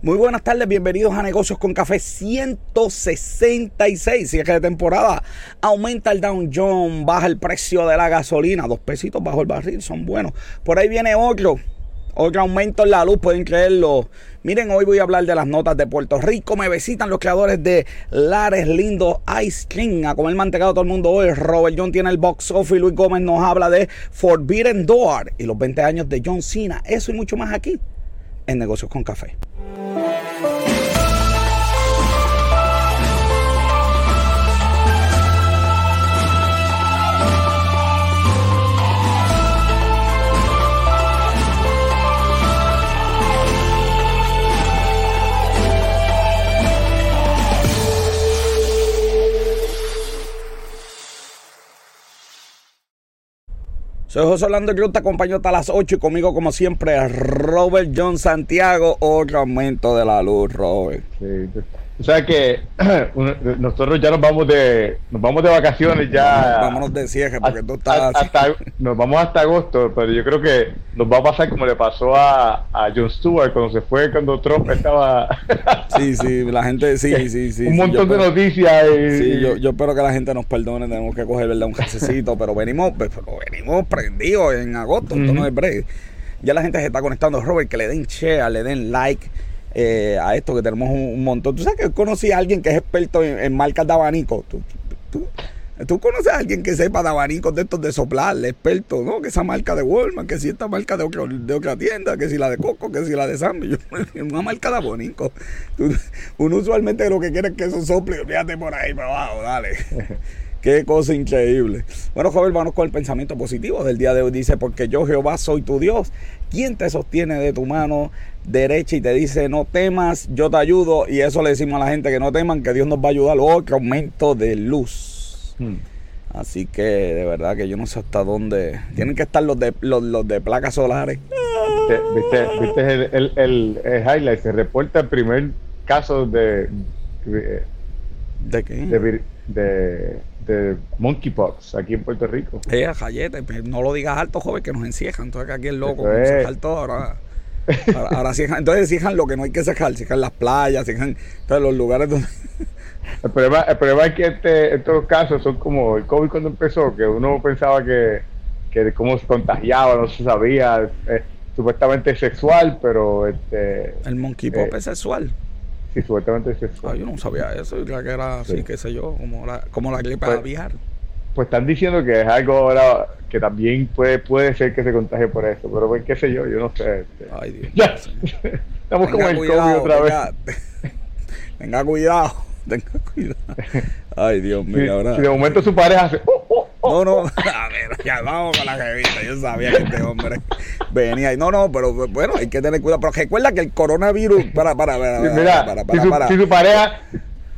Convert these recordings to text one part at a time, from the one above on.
Muy buenas tardes, bienvenidos a Negocios con Café 166. Si es que de temporada aumenta el Dow Jones, baja el precio de la gasolina, dos pesitos bajo el barril, son buenos. Por ahí viene otro, otro aumento en la luz, pueden creerlo. Miren, hoy voy a hablar de las notas de Puerto Rico. Me visitan los creadores de Lares Lindo Ice Cream. A comer mantecado todo el mundo hoy. Robert John tiene el box office. Luis Gómez nos habla de Forbidden Door y los 20 años de John Cena. Eso y mucho más aquí en Negocios con Café. Soy José Orlando Cruz, te acompaño hasta las 8 y conmigo como siempre Robert John Santiago, otro aumento de la luz, Robert. Sí, o sea que nosotros ya nos vamos de nos vamos de vacaciones ya. Vámonos de cierre porque tú estás. Hasta, nos vamos hasta agosto, pero yo creo que nos va a pasar como le pasó a, a Jon Stewart cuando se fue, cuando Trump estaba. sí, sí, la gente, sí, sí, sí. Un montón de noticias. Y, sí, yo, yo, espero que la gente nos perdone, tenemos que coger ¿verdad? un jasecito, pero venimos, pero venimos prendidos en agosto, uh no es break. Ya la gente se está conectando, Robert, que le den share, le den like eh, a esto, que tenemos un, montón. Tú sabes que conocí a alguien que es experto en, marcas de abanico. ¿Tú, tú, conoces a alguien que sepa de abanicos de estos de soplar, experto, ¿no? Que esa marca de Walmart, que si esta marca de, de otra tienda, que si la de Coco, que si la de Sammy. Una marca de abanico. Uno usualmente lo que quiere es que eso sople, fíjate por ahí para abajo, dale. Qué cosa increíble. Bueno, joven, vamos con el pensamiento positivo del día de hoy. Dice, porque yo Jehová soy tu Dios, quien te sostiene de tu mano derecha y te dice, no temas, yo te ayudo. Y eso le decimos a la gente que no teman, que Dios nos va a ayudar. Otro aumento de luz. Hmm. Así que de verdad que yo no sé hasta dónde. Tienen que estar los de, los, de placas solares. ¿Viste, viste, el, el, el, highlight? Se reporta el primer caso de. ¿De, qué? de de monkeypox aquí en Puerto Rico. Eh, jayete, pues, no lo digas alto, joven, que nos enciejan. Entonces aquí el loco, se alto ahora. Ahora, ahora entonces cierran lo que no hay que cejar, cierran las playas, cierran todos los lugares donde... El problema, el problema es que este, estos casos son como el COVID cuando empezó, que uno pensaba que, que cómo se contagiaba, no se sabía, eh, supuestamente sexual, pero... este El monkeypox eh, es sexual. Sí, supuestamente es sexual. Ah, yo no sabía eso, la que era así, qué sé yo, como la, como la gripe pues, aviar. Pues están diciendo que es algo ahora que también puede, puede ser que se contagie por eso, pero pues, qué sé yo, yo no sé. Este. Ay, Dios. Ya. Estamos como en COVID otra vez. Tenga cuidado, tenga cuidado. Ay, Dios mío. ahora, si de momento su pareja hace. Oh, oh, no, no, a ver, ya vamos con la revista. Yo sabía que este hombre venía. No, no, pero bueno, hay que tener cuidado. Pero recuerda que el coronavirus. Para, para, para. Para, para, para, si su pareja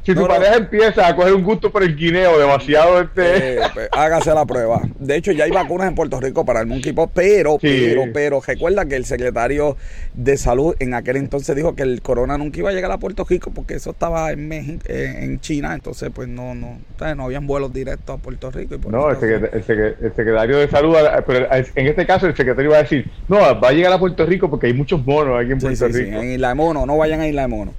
si tu pareja empieza a coger un gusto por el guineo demasiado este eh, pues, hágase la prueba. De hecho ya hay vacunas en Puerto Rico para el monkeypox pero pero pero recuerda que el secretario de salud en aquel entonces dijo que el corona nunca iba a llegar a Puerto Rico porque eso estaba en México, en China entonces pues no no no habían vuelos directos a Puerto Rico no el, secretario de salud pero en este caso el secretario va a decir no va a llegar a Puerto Rico porque hay muchos monos aquí en Puerto Rico sí, en Isla de Mono no vayan a Isla de Mono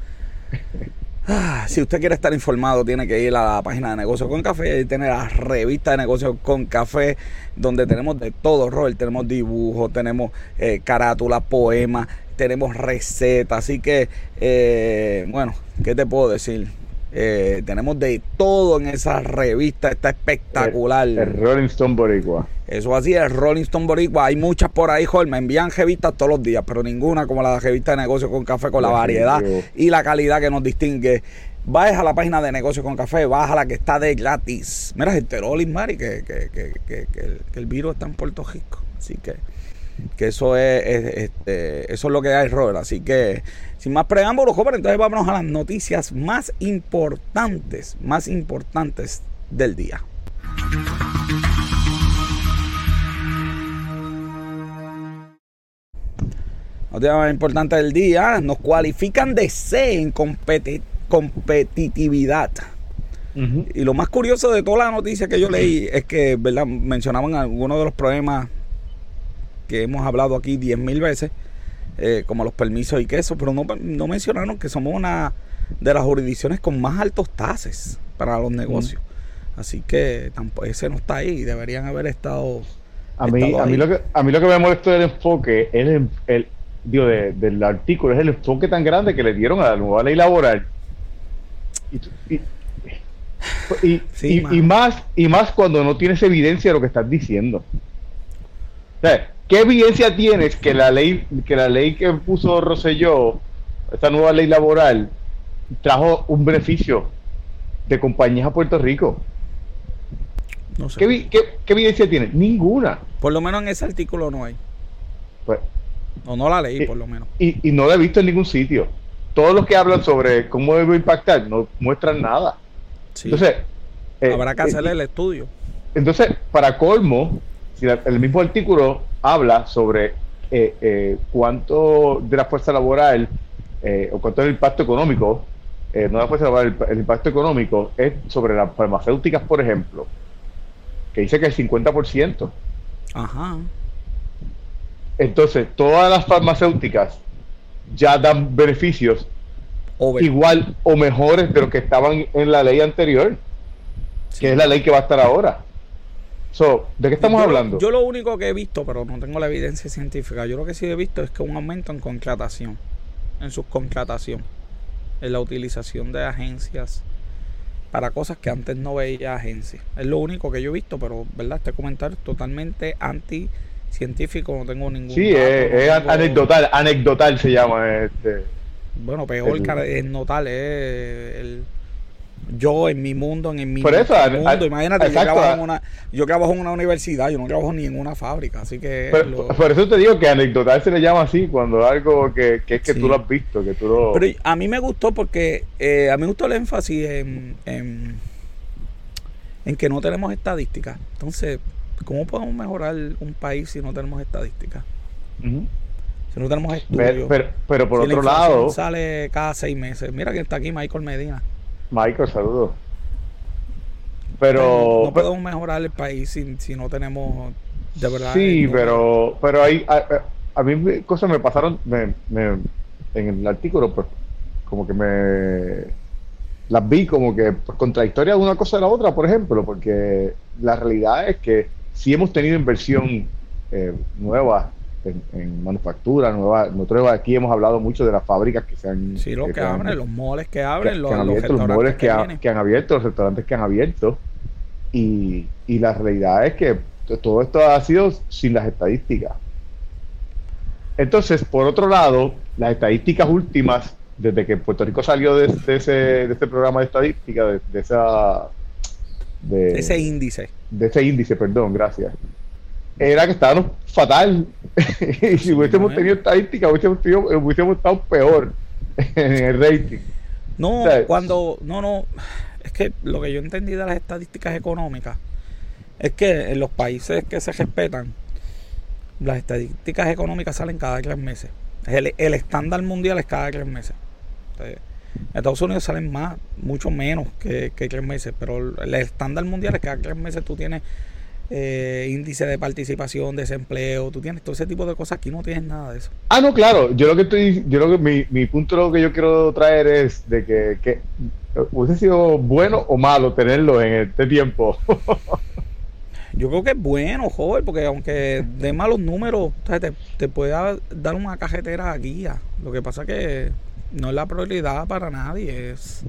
Ah, si usted quiere estar informado, tiene que ir a la página de Negocios con Café y tener la revista de Negocios con Café, donde tenemos de todo, Robert. Tenemos dibujos, tenemos eh, carátulas, poemas, tenemos recetas. Así que, eh, bueno, ¿qué te puedo decir? Eh, tenemos de todo en esa revista, está espectacular. El, Rolling Stone Boricua. Eso así, el Rolling Stone Boricua. Hay muchas por ahí, joder, me envían revistas todos los días, pero ninguna como la revista de negocios con café, con la variedad y la calidad que nos distingue. Vayas a la página de negocios con café, baja la que está de gratis. Mira, Rolling Mari, que, que, que, que, el virus está en Puerto Rico. Así que que eso es, este, eso es lo que hay, Robert. Así que, sin más preámbulos, jóvenes, entonces vámonos a las noticias más importantes, más importantes del día. Noticias más importante del día, nos cualifican de C en competitividad. Y lo más curioso de toda la noticia que yo leí es que, ¿verdad? Mencionaban algunos de los problemas que hemos hablado aquí diez mil veces, eh, como los permisos y que eso, pero no, no mencionaron que somos una de las jurisdicciones con más altos tases para los negocios. Así que tampoco, ese no está ahí, deberían haber estado. A mí, a mí, lo que, a mí lo que me molestó del enfoque es el, el digo, del artículo, es el enfoque tan grande que le dieron a la nueva ley laboral. Y, y, más, y más cuando no tienes evidencia de lo que estás diciendo. ¿Qué evidencia tienes que la ley que la ley que puso Rosselló, esta nueva ley laboral, trajo un beneficio de compañías a Puerto Rico? No sé. ¿Qué, evidencia tiene? Ninguna. Por lo menos en ese artículo no hay. Pues, o no la leí, por lo menos. Y, no la he visto en ningún sitio. Todos los que hablan sobre cómo debe impactar no muestran nada. Entonces, eh, habrá que hacerle el estudio. Entonces, para colmo, si el mismo artículo habla sobre eh, eh, cuánto de la fuerza laboral o cuánto es el impacto económico, no la fuerza laboral, el, impacto económico es sobre las farmacéuticas, por ejemplo, que dice que el 50%. Ajá. Entonces, todas las farmacéuticas ya dan beneficios igual o mejores de lo que estaban en la ley anterior, que es la ley que va a estar ahora. So, ¿De qué estamos hablando? Yo lo único que he visto, pero no tengo la evidencia científica, yo lo que sí he visto es que un aumento en contratación, en subcontratación, en la utilización de agencias para cosas que antes no veía agencias. Es lo único que yo he visto, pero verdad este comentario es totalmente anti científico, no tengo ningún. Sí, es, anecdotal, anecdotal se llama este. Bueno, peor es notal, es el, yo en mi mundo, en mi, Por eso, mundo. Imagínate, yo trabajo, en una, yo trabajo en una universidad, yo no trabajo ni en una fábrica, así que... por eso te digo que anecdotal se le llama así, cuando algo que, que es que tú lo has visto, que tú lo... Pero a mí me gustó porque, eh, a mí me gustó el énfasis en, en, en que no tenemos estadísticas. Entonces, ¿cómo podemos mejorar un país si no tenemos estadísticas? Si no tenemos estudios. Pero, pero, por otro lado. Sale cada seis meses. Mira que está aquí Michael Medina. Michael, saludos. Pero. No, podemos mejorar el país si, si, no tenemos. De verdad. Sí, pero, pero hay. A, mí cosas me pasaron me, me, en el artículo, pues, como que me. Las vi como que pues, contradictorias de una cosa a la otra, por ejemplo, porque la realidad es que si hemos tenido inversión eh, nueva en, manufactura nueva. Nosotros aquí hemos hablado mucho de las fábricas que se han. Sí, lo que, abren, los moles que abren, los, abierto, los moles que, han abierto, los restaurantes que han abierto. Y, y la realidad es que todo esto ha sido sin las estadísticas. Entonces, por otro lado, las estadísticas últimas, desde que Puerto Rico salió de, ese, de este programa de estadística, de, esa. De, ese índice. De ese índice, perdón, gracias era que estábamos fatal. y si hubiésemos tenido estadística, hubiésemos, hubiésemos estado peor en el rating. No, cuando. No, no. Es que lo que yo entendí de las estadísticas económicas es que en los países que se respetan, las estadísticas económicas salen cada tres meses. El, el estándar mundial es cada tres meses. En Estados Unidos salen más, mucho menos que, que tres meses, pero el estándar mundial es que cada tres meses tú tienes eh, índice de participación, desempleo, tú tienes todo ese tipo de cosas, aquí no tienes nada de eso. Ah, no, claro, yo lo que estoy, yo lo que mi, mi punto lo que yo quiero traer es de que, que hubiese sido bueno o malo tenerlo en este tiempo. yo creo que es bueno, joven, porque aunque de malos números, te, te puede dar una cajetera guía. Lo que pasa que no es la prioridad para nadie. Es...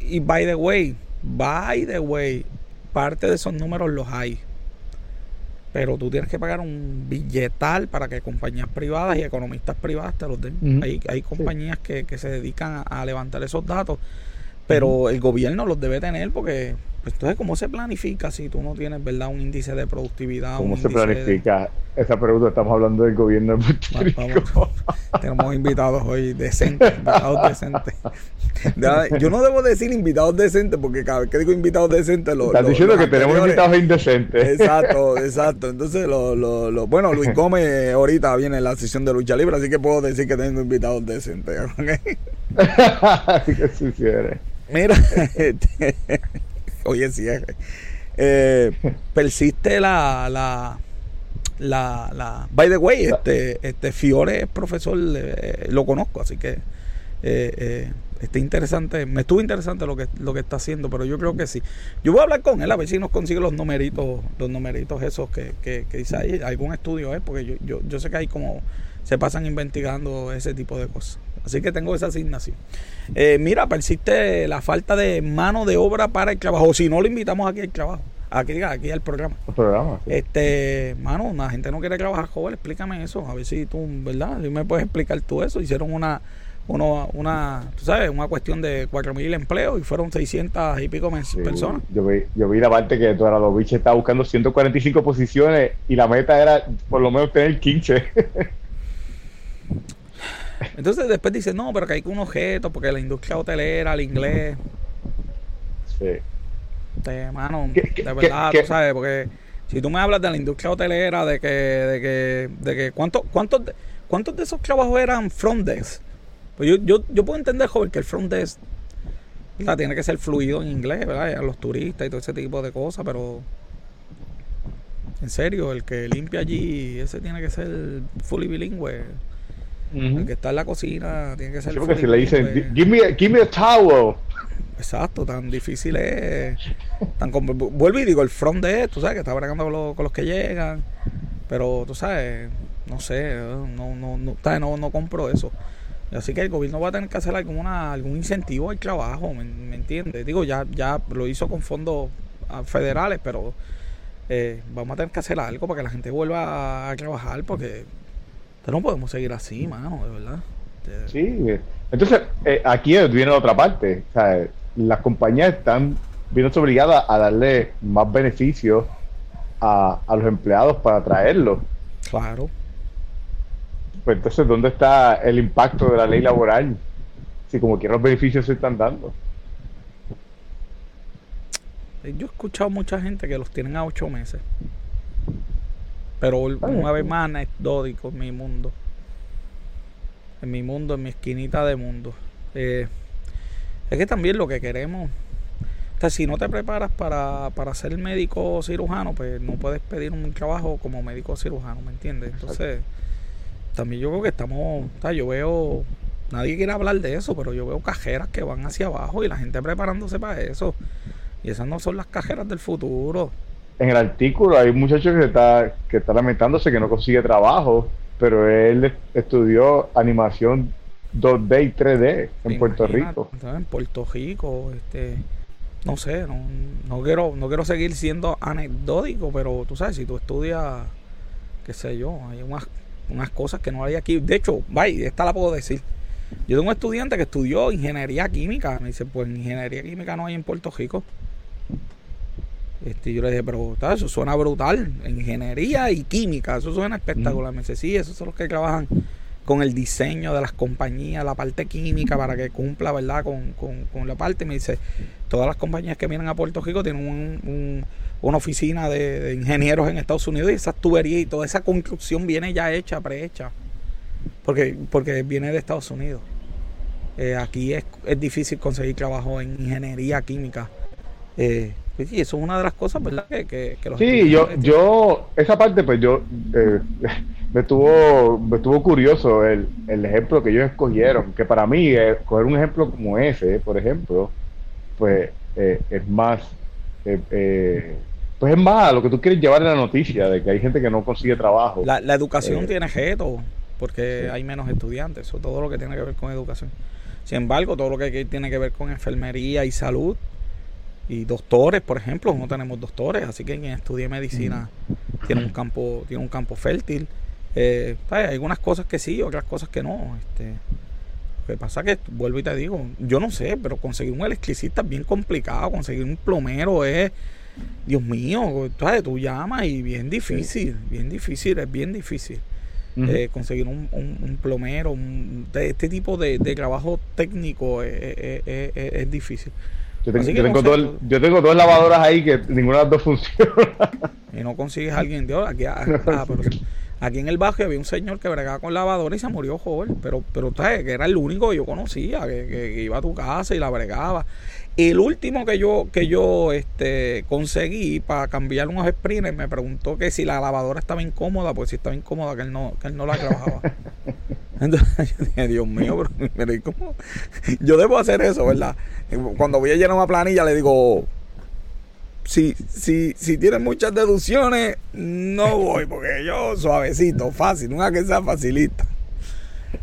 Y by the way, by the way, parte de esos números los hay. Pero tú tienes que pagar un billetal para que compañías privadas y economistas privadas te los den. hay, hay compañías que, que, se dedican a, levantar esos datos, pero el gobierno los debe tener porque pues entonces, ¿cómo se planifica si tú no tienes, verdad, un índice de productividad? ¿Cómo se planifica? Esa pregunta, estamos hablando del gobierno de Puerto Rico. tenemos invitados hoy decentes, invitados decentes. Yo no debo decir invitados decentes porque cada vez que digo invitados decentes lo, Estás diciendo que tenemos invitados indecentes. Exacto, exacto. Entonces, lo, lo, bueno, Luis Gómez ahorita viene en la sesión de lucha libre, así que puedo decir que tengo invitados decentes. Así que si Mira, este, Oye, sí. Eh, persiste la, la, la, la by the way, este, este Fiore es profesor, eh, lo conozco, así que eh, eh, está interesante, me estuvo interesante lo que, lo que está haciendo, pero yo creo que sí. Yo voy a hablar con él a ver si nos consigue los numeritos, los numeritos esos que, que, dice ahí, algún estudio es, porque yo, yo, yo sé que hay como se pasan investigando ese tipo de cosas. Así que tengo esa asignación. Eh, mira, persiste la falta de mano de obra para el trabajo. Si no, lo invitamos aquí al trabajo. Aquí, aquí al programa. El programa. Este, mano, la gente no quiere trabajar joven. Explícame eso. A ver si tú, ¿verdad? Si me puedes explicar tú eso. Hicieron una uno, una, tú sabes, una cuestión de 4.000 empleos y fueron 600 y pico personas. Yo vi, yo vi la parte que tú los bichos estaba buscando 145 posiciones y la meta era por lo menos tener 15. Entonces después dice, no, pero que hay un objeto, porque la industria hotelera, el inglés. Sí. De, mano, de verdad, tú sabes, porque si tú me hablas de la industria hotelera, de que, de que, de que, ¿cuántos, cuántos, cuántos de esos trabajos eran front desk? Pues yo, yo, yo puedo entender, joven, que el front desk tiene que ser fluido en inglés, ¿verdad? A los turistas y todo ese tipo de cosas, pero en serio, el que limpia allí, ese tiene que ser fully bilingüe. El que está en la cocina tiene que ser. Sí, porque si le dicen, give me, give me a towel. Exacto, tan difícil es. Tan, vuelvo y digo, el front de tú sabes, que está bregando con, con los que llegan. Pero tú sabes, no sé, no, no, no, no, no compro eso. Así que el gobierno va a tener que hacer alguna, algún incentivo al trabajo, ¿me, me entiendes? Digo, ya, ya lo hizo con fondos ah, federales, pero eh, vamos a tener que hacer algo para que la gente vuelva a trabajar, porque no podemos seguir así, mano, de verdad. Sí, entonces eh, aquí viene la otra parte. O sea, las compañías están viendo obligadas a darle más beneficios a, a los empleados para atraerlos. Claro. Pues entonces, ¿dónde está el impacto de la ley laboral? Si como quiera los beneficios se están dando. Yo he escuchado mucha gente que los tienen a ocho meses. Pero una vez más anecdótico en mi mundo. En mi mundo, en mi esquinita de mundo. Eh, es que también lo que queremos. O sea, si no te preparas para, para ser médico cirujano, pues no puedes pedir un trabajo como médico cirujano, ¿me entiendes? Entonces también yo creo que estamos, yo veo, nadie quiere hablar de eso, pero yo veo cajeras que van hacia abajo y la gente preparándose para eso. Y esas no son las cajeras del futuro. En el artículo hay un muchacho que está, que está lamentándose que no consigue trabajo, pero él estudió animación 2D y 3D en Puerto Rico. En Puerto Rico, este, no sé, no, no, quiero, no quiero seguir siendo anecdótico, pero tú sabes, si tú estudias, qué sé yo, hay unas unas cosas que no hay aquí. De hecho, vaya, esta la puedo decir. Yo tengo un estudiante que estudió ingeniería química. Me dice, pues ingeniería química no hay en Puerto Rico. Este, yo le dije, pero eso suena brutal. Ingeniería y química, eso suena espectacular. Me dice, sí, esos son los que trabajan con el diseño de las compañías, la parte química para que cumpla, ¿verdad? Con, con, la parte. Me dice, todas las compañías que vienen a Puerto Rico tienen un una oficina de, ingenieros en Estados Unidos y esas tuberías y toda esa construcción viene ya hecha, prehecha, porque, porque viene de Estados Unidos. Eh, aquí es, es, difícil conseguir trabajo en ingeniería química. Eh, y eso es una de las cosas, ¿verdad? Que, que, sí, yo, yo, esa parte, pues yo, eh, me, estuvo, me estuvo curioso el, el, ejemplo que ellos escogieron, que para mí, eh, coger un ejemplo como ese, por ejemplo, pues es más pues es más, lo que tú quieres llevar en la noticia de que hay gente que no consigue trabajo. La, educación eh, tiene reto, porque hay menos estudiantes, eso todo lo que tiene que ver con educación. Sin embargo, todo lo que tiene que ver con enfermería y salud y doctores, por ejemplo, no tenemos doctores, así que quien estudie medicina tiene un campo tiene un campo fértil. Eh, hay algunas cosas que sí, otras cosas que no. Este, lo que pasa que, vuelvo y te digo, yo no sé, pero conseguir un electricista es bien complicado, conseguir un plomero es Dios mío, tú llamas y bien difícil, bien difícil, es bien difícil. Eh, conseguir un, un, plomero, de este tipo de, trabajo técnico es, difícil. Yo, tengo dos lavadoras ahí que ninguna de las dos funciona. Y no consigues a alguien de aquí, ah, Aquí en el barrio había un señor que bregaba con lavadora y se murió joven, pero, pero que era el único que yo conocía, que, que- que iba a tu casa y la bregaba. El último que yo, que yo este, conseguí para cambiar unos sprints me preguntó que si la lavadora estaba incómoda, pues si estaba incómoda, que él no, que él no la trabajaba. Entonces yo dije, Dios mío, pero, pero ¿y cómo? Yo debo hacer eso, ¿verdad? Cuando voy a llenar una planilla le digo, si, si, si tienes muchas deducciones, no voy, porque yo suavecito, fácil, una que sea facilita.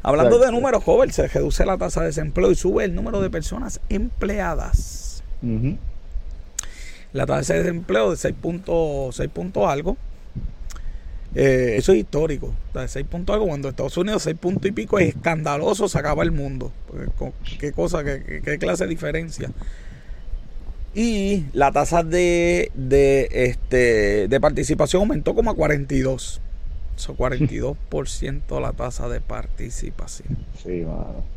Hablando de números, joven, se reduce la tasa de desempleo y sube el número de personas empleadas. La tasa de desempleo de 6 puntos, 6 puntos algo. Eh, eso es histórico. De 6 puntos algo. Cuando Estados Unidos 6 puntos y pico es escandaloso, se acaba el mundo. Co- ¿Qué cosa, qué clase de diferencia? Y la tasa de, de, este, de participación aumentó como a 42. Eso 42% la tasa de participación. Sí, mano.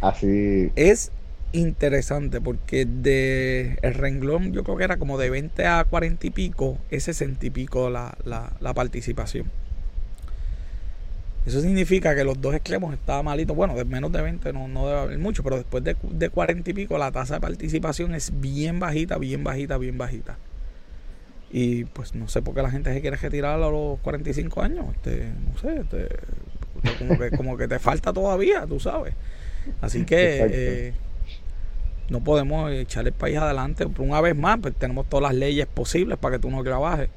Así. Es interesante porque de el renglón yo creo que era como de 20 a 40 y pico, es 60 y pico la, la, la participación. Eso significa que los dos extremos estaban malitos. Bueno, de menos de 20 no, no debe haber mucho, pero después de, de 40 y pico la tasa de participación es bien bajita, bien bajita, bien bajita. Y pues no sé por qué la gente se quiere retirar a los 45 años. Este, no sé, este, como, que, como que te falta todavía, tú sabes. Así que eh, no podemos echar el país adelante. Por una vez más, pues tenemos todas las leyes posibles para que tú no trabajes.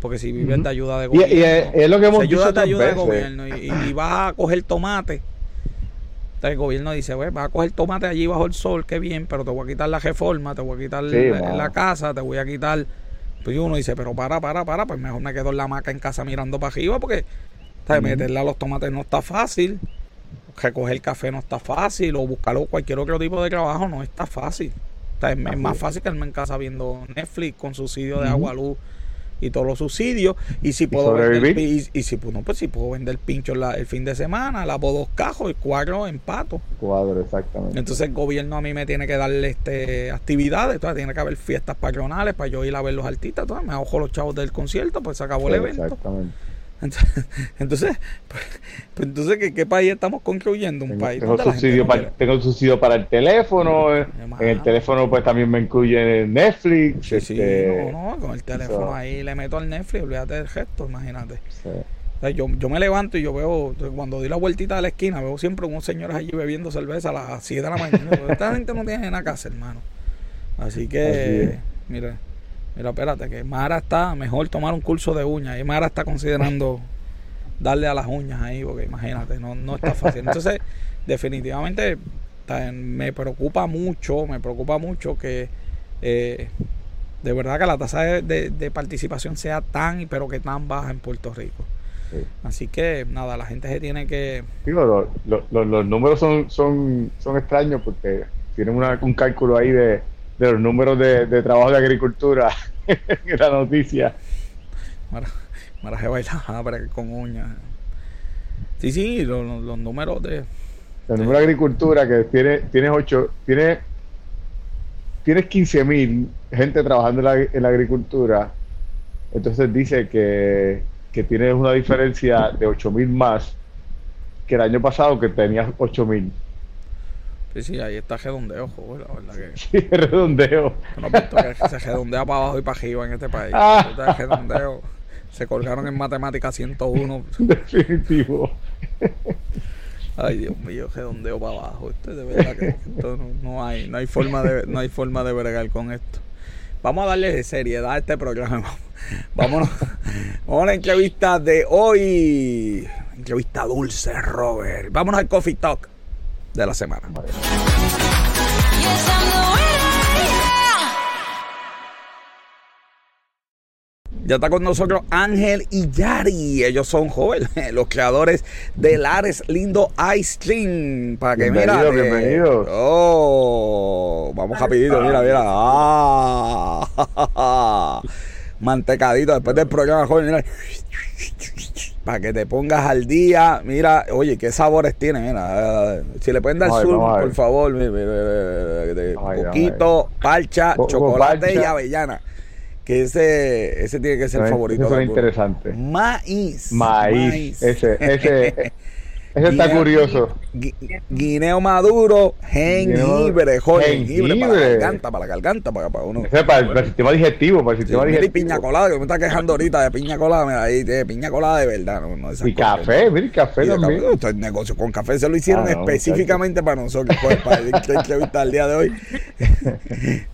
Porque si vives Ujú. de ayuda de gobierno, y es, es lo que si hemos ayuda dicho de otras ayuda de gobierno y vas a coger tomate. Entonces el gobierno dice, "Bueno, vas a coger tomate allí bajo el sol, qué bien, pero te voy a quitar la reforma, te voy a quitar Sí, la, casa, te voy a quitar... Pues uno dice, pero para, para, para, pues mejor me quedo en la hamaca en casa mirando para arriba porque ¿sabes? Meterle a los tomates no está fácil, recoger café no está fácil, o buscarlo cualquier otro tipo de trabajo no está fácil. O sea, es, más fácil quedarme en casa viendo Netflix con subsidio de agua, luz y todos los subsidios. Y si puedo vender, y, y si pues, no, pues si puedo vender pincho la- el fin de semana, lavo dos cajos y cuatro empato. Cuadro, exactamente. Entonces el gobierno a mí me tiene que darle este actividades, entonces tiene que haber fiestas patronales para yo ir a ver los artistas, me ahojo los chavos del concierto, pues se acabó el evento. Exactamente. Entonces, entonces, pues, pues entonces ¿qué, qué país estamos construyendo? Un Tengo, país tengo donde subsidio para, tengo subsidio para el teléfono. eh. En el teléfono pues también me incluye Netflix. Sí, sí, este, no, no, con el teléfono so- ahí le meto al Netflix, olvídate del gesto, imagínate. sí. O sea, yo, yo me levanto y yo veo, cuando di la vueltita de la esquina, veo siempre unos señores allí bebiendo cerveza a las 7 de la mañana. Esta gente no tiene nada que hacer, hermano. Así que, Así mira, mira, espérate, que Mara está mejor tomar un curso de uñas. Y Mara está considerando darle a las uñas ahí, porque imagínate, no, no está fácil. Entonces, definitivamente me preocupa mucho, me preocupa mucho que eh, de verdad que la tasa de, de- de participación sea tan, y pero que tan baja en Puerto Rico. Sí. Así que nada, la gente se tiene que... Digo, lo- lo- lo- los números son, son, son extraños porque tienen una- un cálculo ahí de, de los números de, de trabajo de agricultura en la noticia. Mara, Mara se baila a bregar con uñas. Sí, sí, lo- lo- los números de... El número de agricultura que tiene, tienes ocho, tiene, tienes 15 mil gente trabajando en la, en la agricultura, entonces dice que, que tienes una diferencia de 8 mil más que el año pasado que tenías 8 mil. Sí, sí, ahí está redondeo, joder, la verdad que... Sí, redondeo. No visto que se redondea para abajo y para arriba en este país. Ah. Redondeo. Se colgaron en matemática 101. Definitivo. Ay, Dios mío, redondeo para abajo. Esto de verdad que esto no, no hay, no hay forma de, no hay forma de bregar con esto. Vamos a darle seriedad a este programa. Vámonos. Vamos a la entrevista de hoy. Entrevista dulce, Robert. Vámonos al Coffee Talk de la semana. Ya está con nosotros Ángel y Yari. Ellos son jóvenes, los creadores del Ares Lindo Ice Cream. Para que mira. Bienvenidos, eh, bienvenidos. Oh, vamos rapidito, mira, mira. Ah, mantecadito después del programa, joven, mira. Para que te pongas al día. Mira, oye, qué sabores tiene. Mira, eh, si le pueden dar sur, por favor. poquito, parcha, chocolate y avellana. que ese, ese tiene que ser el favorito. eso algunos. interesante. Maíz. Maíz. Ese, ese, ese está Guineo- curioso. Gui- Guineo maduro, jengibre, joder, jengibre para la garganta, para la garganta, para, para uno. Ese es para el, para el sistema digestivo, para el Sí, sistema mira, y digestivo. piña colada, que me está quejando ahorita de piña colada, mira, ahí, de piña colada de verdad, no, no Y café, mira, café Y también. café, es negocio con café se lo hicieron Ah, no, específicamente para nosotros, pues, para el entrevista el día de hoy.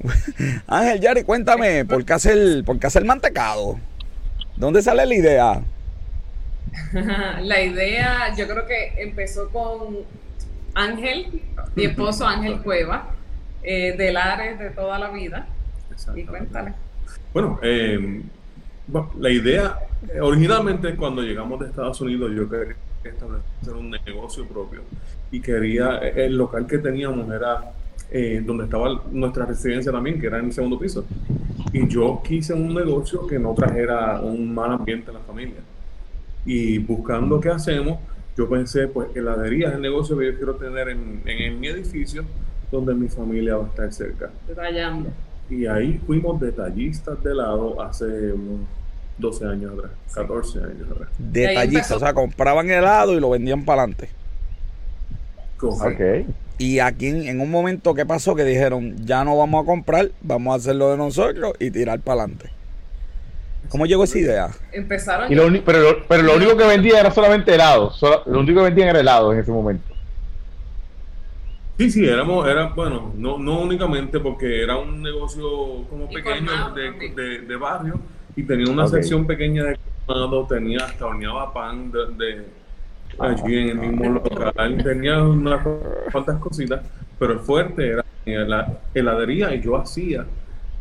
Ángel Yari, cuéntame, ¿por qué hacer, por qué hacer mantecado? ¿Dónde sale la idea? La idea, yo creo que empezó con Ángel, mi esposo Ángel Cueva, eh, de Lares de toda la vida. Y cuéntale. Bueno, eh, la idea, eh, originalmente cuando llegamos de Estados Unidos, yo quería establecer un negocio propio y quería, eh, el local que teníamos era eh, donde estaba nuestra residencia también, que era en el segundo piso. Y yo quise un negocio que no trajera un mal ambiente a la familia. Y buscando qué hacemos, yo pensé, pues heladería es el negocio que yo quiero tener en, en, en mi edificio, donde mi familia va a estar cerca. Detallando. Y ahí fuimos detallistas de helado hace unos 12 años atrás, 14 años atrás. Detallista, empezó. o sea, compraban helado y lo vendían para adelante. Correcto. Ok. Y aquí en, en un momento, ¿qué pasó? Que dijeron, ya no vamos a comprar, vamos a hacerlo de nosotros y tirar para adelante. ¿Cómo llegó esa idea? Empezaron Y lo pero, lo, pero lo único que vendía era solamente helado. solo- lo único que vendían era helado en ese momento. Sí, sí, éramos, era, bueno, no, no únicamente porque era un negocio como Y pequeño de, también. de, de barrio y tenía una sección pequeña de colmado, tenía hasta horneaba pan de, de- allí en el mismo local, tenía unas cuantas cositas, pero el fuerte era la heladería y yo hacía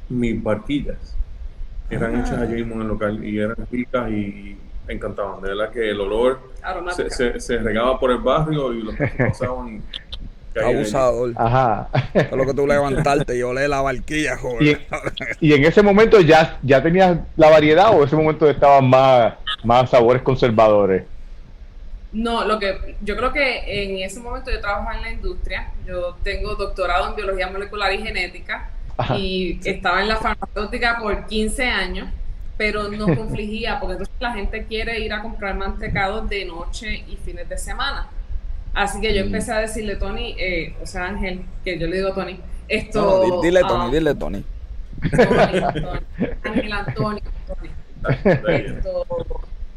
mis barquillas. Eran hechas allí mismo en el local y eran ricas y encantaban. De verdad que el olor se, se, se regaba por el barrio y los que pasaban. Abusador. Ajá. Todo lo que tú levantarte y olé la barquilla, Y, joder. y en ese momento ya, ya tenías la variedad o en ese momento estaban más, más sabores conservadores. No, lo que yo creo que en ese momento yo trabajaba en la industria. Yo tengo doctorado en biología molecular y genética Ajá. y estaba en la farmacéutica por 15 años, pero no confligía porque entonces la gente quiere ir a comprar mantecados de noche y fines de semana. Así que yo empecé a decirle, Tony, eh, o sea, Ángel, que yo le digo Tony, esto. No, di- dile Tony, dile Tony. Tony, Tony, Ángel Antonio, Tony esto,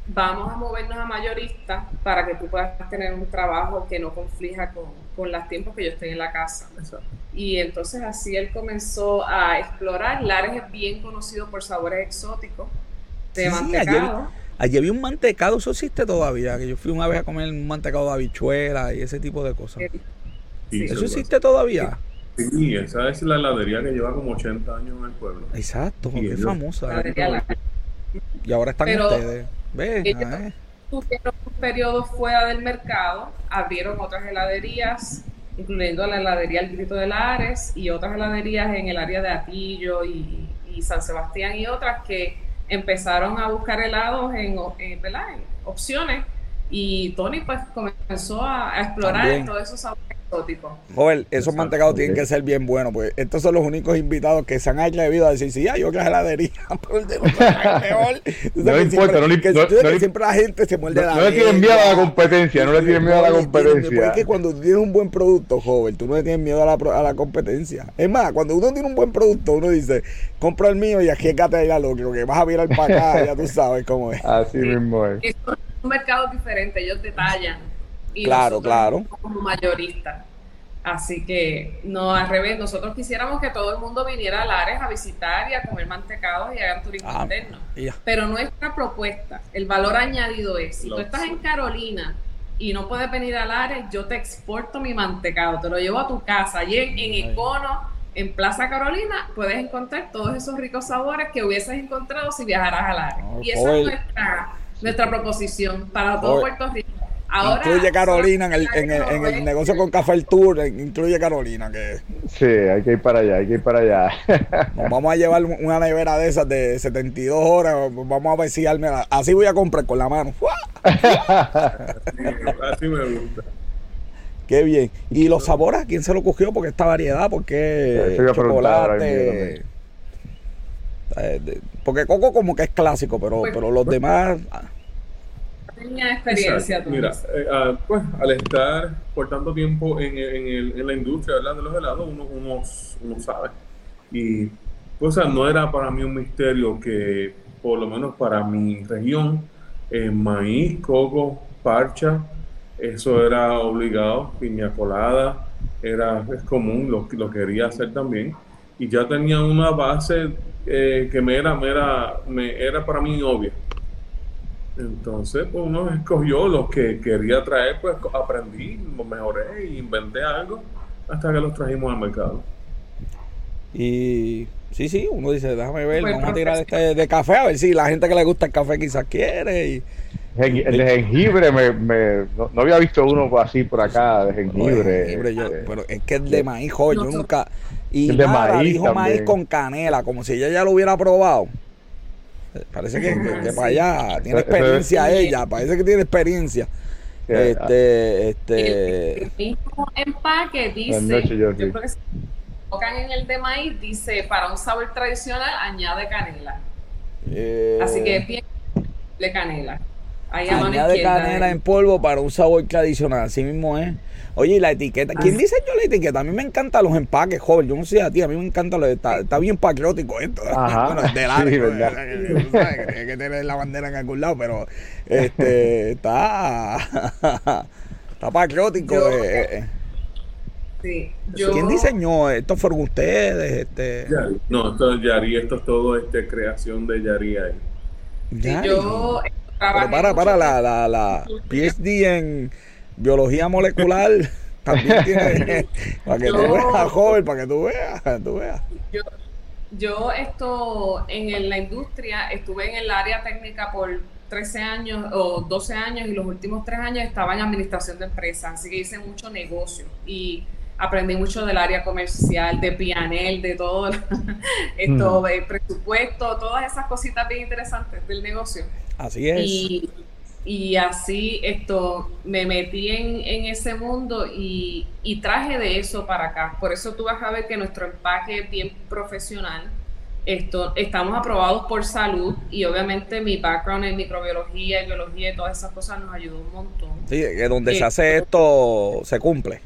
vamos a movernos a mayorista para que tú puedas tener un trabajo que no conflija con, con los tiempos que yo estoy en la casa. Exacto. Y entonces así él comenzó a explorar. Lares es bien conocido por sabores exóticos de Sí, sí, mantecado. Allí había un mantecado, eso existe todavía. Que yo fui una vez a comer un mantecado de habichuela y ese tipo de cosas. Sí, Sí. ¿Eso existe todavía? Sí, esa es la heladería que lleva como 80 años en el pueblo. Exacto, Sí, es yo- famosa. Lares. Y ahora están Pero- ustedes. Ven, Ellos- a ver. tuvieron un periodo fuera del mercado, abrieron otras heladerías, incluyendo la heladería El Grito de Lares y otras heladerías en el área de Atillo y, y San Sebastián y otras que empezaron a buscar helados en, en, en opciones y Tony pues comenzó a, a explorar También. todos esos sabores Joder, esos Exacto, mantecados tienen que ser bien buenos, pues estos son los únicos invitados que se han atrevido a decir, sí, hay otras heladerías, pero el de es mejor. No que le importa, siempre- no le- que- que siempre la gente se muerde No, la no le tienen miedo a la competencia, no le tienen miedo a la competencia. Es que cuando tienes un buen producto, joven, tú no le tienes miedo a la, pro- a la competencia. Es más, cuando uno tiene un buen producto, uno dice, compra el mío y arriesgate ahí a lo que que vas a virar para acá, ya tú sabes cómo es. Así mismo es. Y son mercados diferentes, ellos detallan. Y Claro, claro. Como mayoristas. Así que, no, al revés, nosotros quisiéramos que todo el mundo viniera a Lares a visitar y a comer mantecados y hagan turismo Ah, interno. Pero nuestra propuesta, el valor añadido es, si tú estás en Carolina y no puedes venir a Lares, yo te exporto mi mantecado, te lo llevo a tu casa. Allí en, en Econo, en Plaza Carolina, puedes encontrar todos esos ricos sabores que hubieses encontrado si viajaras a Lares. Y esa es nuestra, nuestra proposición para todo. Puerto Rico. Ahora, incluye Carolina en el, en el, en el negocio con Café El Tour, incluye Carolina, que Sí, hay que ir para allá, hay que ir para allá. nos vamos a llevar una nevera de esas de 72 horas, vamos a ver si arme- así voy a comprar con la mano. Así, me gusta. Qué bien. ¿Y los sabores a quién se lo cogió? Porque esta variedad, porque chocolate. Eh, Porque Coco como que es clásico, pero, Pues- pero los demás... ah, Tenía experiencia. Exacto. Mira, eh, ah, pues al estar por tanto tiempo en, en, el- en la industria ¿verdad? de los helados, uno, uno, uno sabe. Y pues o sea, no era para mí un misterio que, por lo menos para mi región, eh, maíz, coco, parcha, eso era obligado, piña colada, era, es común, lo, lo quería hacer también. Y ya tenía una base eh, que me era, me era, me era para mí obvia. Entonces, pues uno escogió los que quería traer, pues aprendí, mejoré, inventé algo hasta que los trajimos al mercado. Y sí, sí, uno dice, déjame ver, Pues, vamos a tirar este de café, a ver si la gente que le gusta el café quizás quiere. Y, El de jengibre, me, me- no, no había visto uno así por acá de jengibre. Yo- este, pero es que el de maíz, joven, yo nunca... Y El de nada, maíz dijo maíz con canela, como si ella ya lo hubiera probado. Eh, Parece que, que- que Sí. para allá tiene experiencia ella, parece que tiene experiencia. Este, El, este, el mismo empaque dice, yo creo que si tocan en el de maíz, dice, para un sabor tradicional, añade canela. eh, Así que es bien de canela. Ahí añade canela eh. en polvo para un sabor tradicional, así mismo es. Oye, y la etiqueta, ¿quién Así. diseñó la etiqueta? A mí me encantan los empaques, joven. Yo no sé a ti, a mí me encanta, lo, está, está bien patriótico esto. Ajá. bueno, es del Sí, sabes que tener la bandera en algún lado, pero este está, está patriótico. Yo- eh, eh. Sí, yo, ¿Quién diseñó esto? ¿Fueron ustedes? Este, Yari. No, esto es Yari, esto es todo este, creación de Yari ahí. sí, Yari. yo Pero para, para, la, la, la. PhD en biología molecular también tiene, para que tú Yo- veas, joven, para que tú veas, para que tú veas. Yo, yo esto en la industria estuve en el área técnica por 13 años o 12 años y los últimos 3 años estaba en administración de empresas, así que hice mucho negocio y aprendí mucho del área comercial, de pianel, de todo esto, Mm. de presupuesto, todas esas cositas bien interesantes del negocio. Así es. Y, y así esto me metí en, en ese mundo y, y traje de eso para acá. Por eso tú vas a ver que nuestro empaque es bien profesional. Esto, estamos aprobados por salud y obviamente mi background en microbiología y biología y todas esas cosas nos ayudó un montón. Sí, que donde se hace esto se cumple.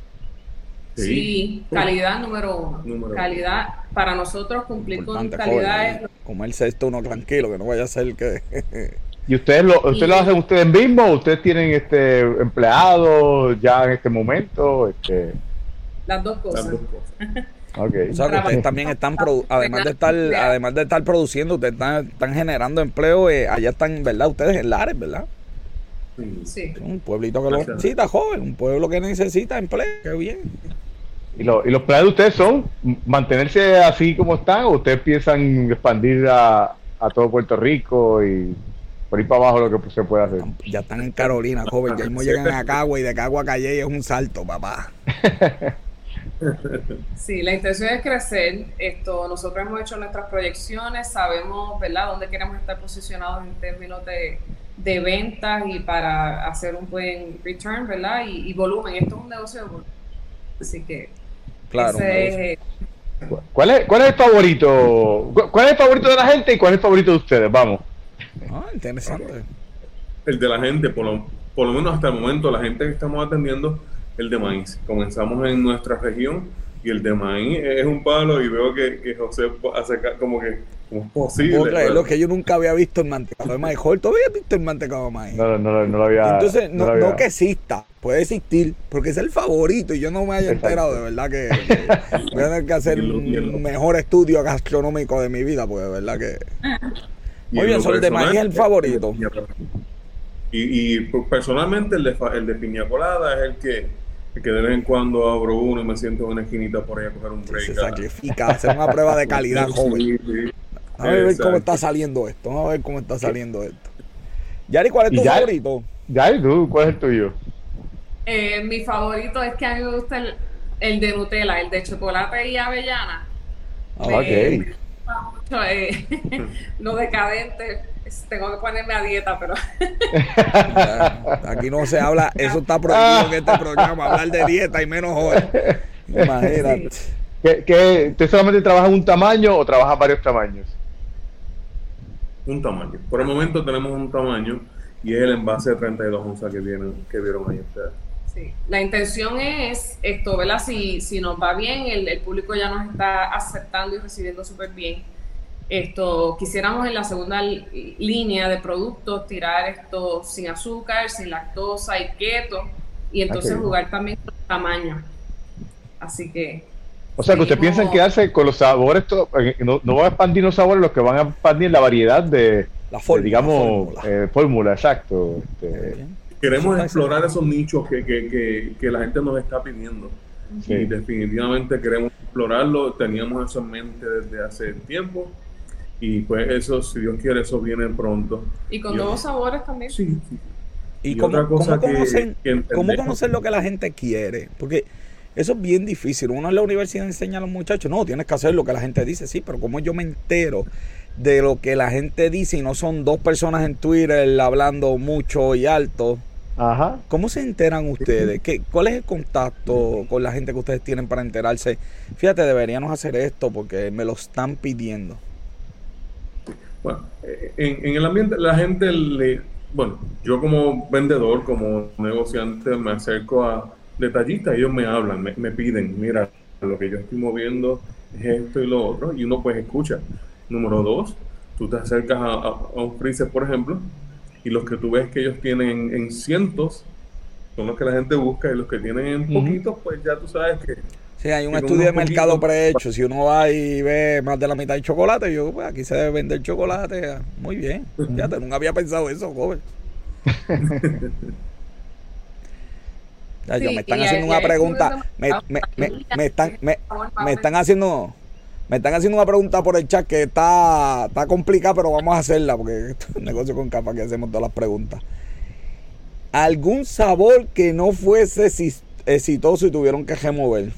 Sí, calidad número uno. Número uno. calidad, para nosotros cumplir con calidad joven. es Comerse esto uno tranquilo, que no vaya a ser que... ¿Y ustedes lo, ustedes Y- lo hacen ustedes mismos? ¿Ustedes tienen este empleados ya en este momento? Este, las dos cosas. Las dos cosas. ok. O sea, que ustedes también están, además de estar además de estar produciendo, ustedes están, están generando empleo, eh, allá están, ¿verdad? Ustedes en Lares, ¿verdad? Sí. Sí. Un pueblito que lo necesita, joven, un pueblo que necesita empleo, qué bien. ¿Y, lo- y los planes de ustedes son mantenerse así como están o ustedes piensan expandir a, a todo Puerto Rico y por ahí para abajo lo que se puede hacer? Ya están en Carolina, joven, ya mismo llegan a Cagua y de Cagua a Calle es un salto, papá. Sí, la intención es crecer. Esto, nosotros hemos hecho nuestras proyecciones, sabemos, ¿verdad?, dónde queremos estar posicionados en términos de, de ventas y para hacer un buen return, ¿verdad? Y, y volumen. Esto es un negocio de volumen. Así que Claro. ese ¿Cuál es, ¿Cuál es el favorito? ¿Cu- ¿Cuál es el favorito de la gente y cuál es el favorito de ustedes? Vamos. Ah, interesante. El de la gente, por lo, por lo menos hasta el momento, la gente que estamos atendiendo, el de maíz. Comenzamos en nuestra región y el de maíz es un palo y veo que, que José hace como que como es posible. Pero- lo que yo nunca había visto el mantecado de maíz. Joder, ¿tú habías visto el mantecado de maíz? No, no, no, no lo había. Entonces, no, había- no que exista, puede existir, porque es el favorito y yo no me haya enterado, de verdad que, que voy a tener que hacer un mejor estudio gastronómico de mi vida, porque de verdad que... Muy en bien, el de maíz personal, el favorito. Y, y pues, personalmente el de, el de piña colada es el que, el que de vez en cuando abro uno y me siento en una esquinita por ahí a coger un break. Se sacrifica, hacer una prueba de calidad, joven. sí. A ver cómo está saliendo esto, vamos a ver cómo está saliendo esto. Yari, ¿cuál es tu favorito? Ya, ¿y tú? ¿Cuál es el tuyo? eh, mi favorito es que a mí me gusta el, el de Nutella, el de chocolate y avellana. Ah, ok. Mucho, eh, lo decadente. Tengo que ponerme a dieta, pero Ya, Aquí no se habla, eso está prohibido en este programa, hablar de dieta y menos hoy. Imagínate. ¿Qué, qué, ¿Usted solamente trabaja en un tamaño o trabaja varios tamaños? un tamaño. Por el momento tenemos un tamaño y es el envase de 32 onzas que, vienen, que vieron ahí ustedes. Sí. La intención es esto, ¿verdad? Si, si nos va bien, el, el público ya nos está aceptando y recibiendo súper bien. Esto, quisiéramos en la segunda línea de productos tirar esto sin azúcar, sin lactosa y keto, y entonces bien. jugar también con el tamaño. Así que O sea, que usted piensa en Seguimos- quedarse con los sabores, eh, no, no van a expandir los sabores, los que van a expandir la variedad de, La de, fórmula, digamos, la fórmula. eh, fórmula, exacto. Este, Bien. Queremos explorar esos nichos que, que, que, que la gente nos está pidiendo. Sí. Y definitivamente queremos explorarlo. Teníamos eso en mente desde hace tiempo. Y pues eso, si Dios quiere, eso viene pronto. y con nuevos sabores también. Sí, sí. ¿Y, Y cómo, otra cosa cómo que- conocen, que cómo conocen lo que la gente quiere? Porque eso es bien difícil. Uno en la universidad enseña a los muchachos, no, tienes que hacer lo que la gente dice, sí, pero ¿cómo yo me entero de lo que la gente dice y no son dos personas en Twitter hablando mucho y alto? Ajá. ¿Cómo se enteran ustedes? ¿Qué, ¿Cuál es el contacto con la gente que ustedes tienen para enterarse? Fíjate, deberíamos hacer esto porque me lo están pidiendo. Bueno, en, en el ambiente, la gente le. Bueno, yo como vendedor, como negociante, me acerco a detallistas, ellos me hablan, me, me piden, mira, lo que yo estoy moviendo es esto y lo otro, y uno pues escucha. Número dos, tú te acercas a, a- a un freezer, por ejemplo, y los que tú ves que ellos tienen en cientos son los que la gente busca, y los que tienen en poquitos, pues ya tú sabes que Sí, hay un estudio de mercado prehecho. Si uno va y ve más de la mitad de chocolate, yo, pues aquí se debe vender chocolate. ah, Muy bien. Fíjate, nunca había pensado eso, joven. Ya, ya, Sí, me están y haciendo una pregunta. Me, me, me, me están, me, me están haciendo. Me están haciendo una pregunta por el chat que está, está complicada, pero vamos a hacerla porque esto es un negocio con capa que hacemos todas las preguntas. ¿Algún sabor que no fuese exitoso y tuvieron que remover?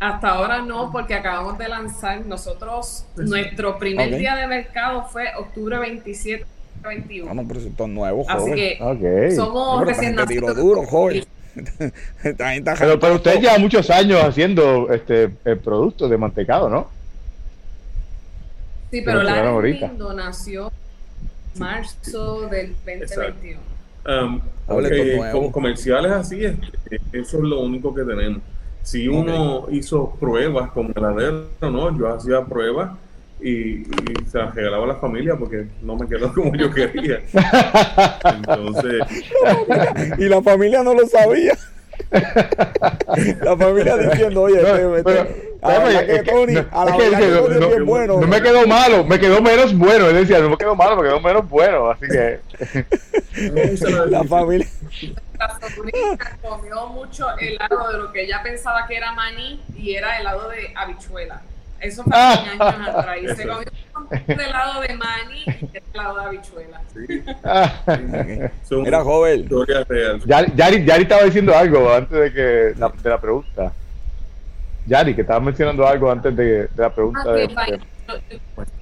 Hasta ahora no, porque acabamos de lanzar nosotros, nuestro primer día de mercado fue octubre 27, 21. Vamos, pero esto es nuevo, Así joven. que Ok. somos recién nacidos. duro, joven. Pero, pero usted lleva muchos años haciendo este el producto de mantecado, ¿no? Sí, pero la ahorita. Lindo nació marzo del 2021. Um, nuevo. con comerciales así, es, eso es lo único que tenemos. Si uno hizo pruebas con heladero, ¿no? Yo hacía pruebas y, y se las regalaba a la familia porque no me quedó como yo quería. Entonces, Y la familia no lo sabía. la familia diciendo, oye, No, pero- a la que es que- Tony, no, a la es que Tony es no, bien no, bueno. No me quedó malo, me quedó menos bueno. Él decía, no me quedó malo, me quedó menos bueno. Así que. La familia. La sobrina comió mucho helado de lo que ella pensaba que era maní y era helado de habichuela. Eso fue hace años atrás. Y se comió un helado de maní y era helado de habichuela. sí, son Mira, joven. Yari, Yari, Yari estaba diciendo algo antes de que la, de la pregunta. Yari, que estaba mencionando algo antes de, de la pregunta. Ah, de, va- yo-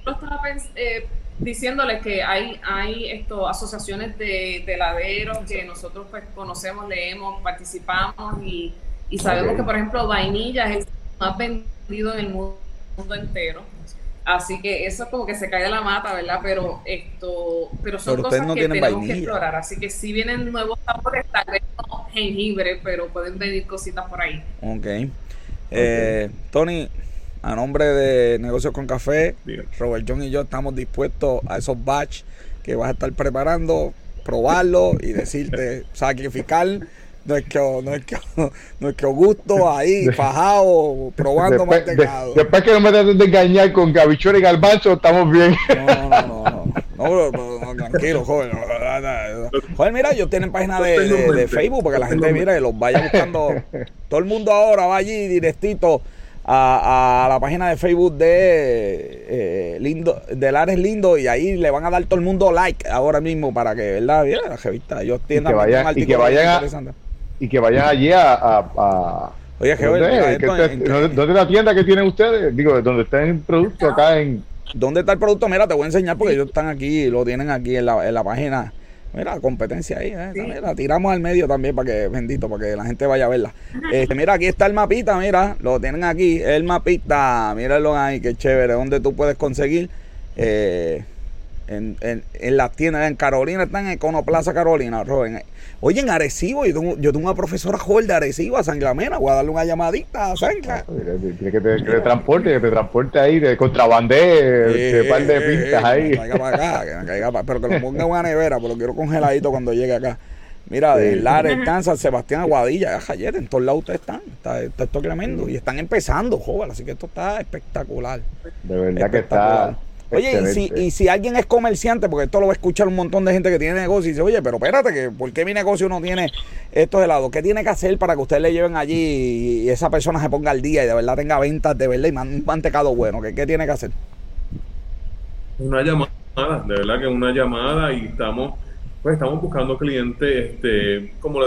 yo estaba eh, diciéndoles que hay, hay esto, asociaciones de, de heladeros que nosotros pues conocemos, leemos, participamos y, y sabemos que, por ejemplo, vainilla es el más vendido en el mundo, entero. Así que eso es como que se cae de la mata, ¿verdad? Pero esto, pero son Pero ustedes cosas no que tienen tenemos que explorar. Así que si vienen nuevos sabores, tal vez no jengibre, pero pueden venir cositas por ahí. Ok. Eh, Tony, a nombre de Negocios con Café. Robert John y yo estamos dispuestos a esos batch que vas a estar preparando, probarlo y decirte, sacrificar nuestro, nuestro, nuestro gusto ahí, fajado, probando después, de- mantecado. después que no me traten de engañar con gabichuela y garbanzo, estamos bien. No, no, no, no. No, no, tranquilo, joven. no, no, no, no. Joven, mira, ellos tienen página de, de- de Facebook para que la gente mire, los vaya buscando. Todo el mundo ahora va allí directito a, a la página de Facebook de eh, Lindo, de Lares Lindo y ahí le van a dar todo el mundo like ahora mismo para que, ¿verdad? Mira, la revista. Ellos tienen que también vayan- un y que artículo vayan a- interesante. Y que vayan allí a. a, a- Oye, ¿dónde, mira es? ¿Qué esto, está- en- dónde- dónde es la tienda que tienen ustedes? Digo, donde está el producto acá en. ¿Dónde está el producto? Mira, te voy a enseñar porque ellos están aquí, lo tienen aquí en la, en la página. Mira, competencia ahí, eh, mira, tiramos al medio también para que, bendito, para que la gente vaya a verla. Este, mira, aquí está el mapita, mira, lo tienen aquí, el mapita, míralo ahí, qué chévere, donde tú puedes conseguir eh, en, en, en las tiendas, en Carolina están en Econoplaza Carolina, Rubén. Oye, en Arecibo, yo tengo, yo tengo una profesora joven de Arecibo, a Sanglamena, voy a darle una llamadita a Sangla. Tiene que te, que te transporte, que te transporte ahí, de contrabandé, Eh, de par de eh, eh, pintas Que ahí. me caiga para acá, que me caiga para pero que lo ponga en una nevera, porque lo quiero congeladito cuando llegue acá. Mira, de. Lares, San Sebastián, Aguadilla, Ayer, en todos lados ustedes están. Está, está esto tremendo. Y están empezando, joven, así que esto está espectacular. De verdad que está. Oye, y si, y si alguien es comerciante, porque esto lo va a escuchar un montón de gente que tiene negocio y dice, oye, pero espérate, que ¿por qué mi negocio no tiene estos helados? ¿Qué tiene que hacer para que ustedes le lleven allí y esa persona se ponga al día y de verdad tenga ventas de verdad y man- un mantecado bueno? ¿Qué, qué tiene que hacer? Una llamada, de verdad que una llamada y estamos, pues estamos buscando clientes, este, como,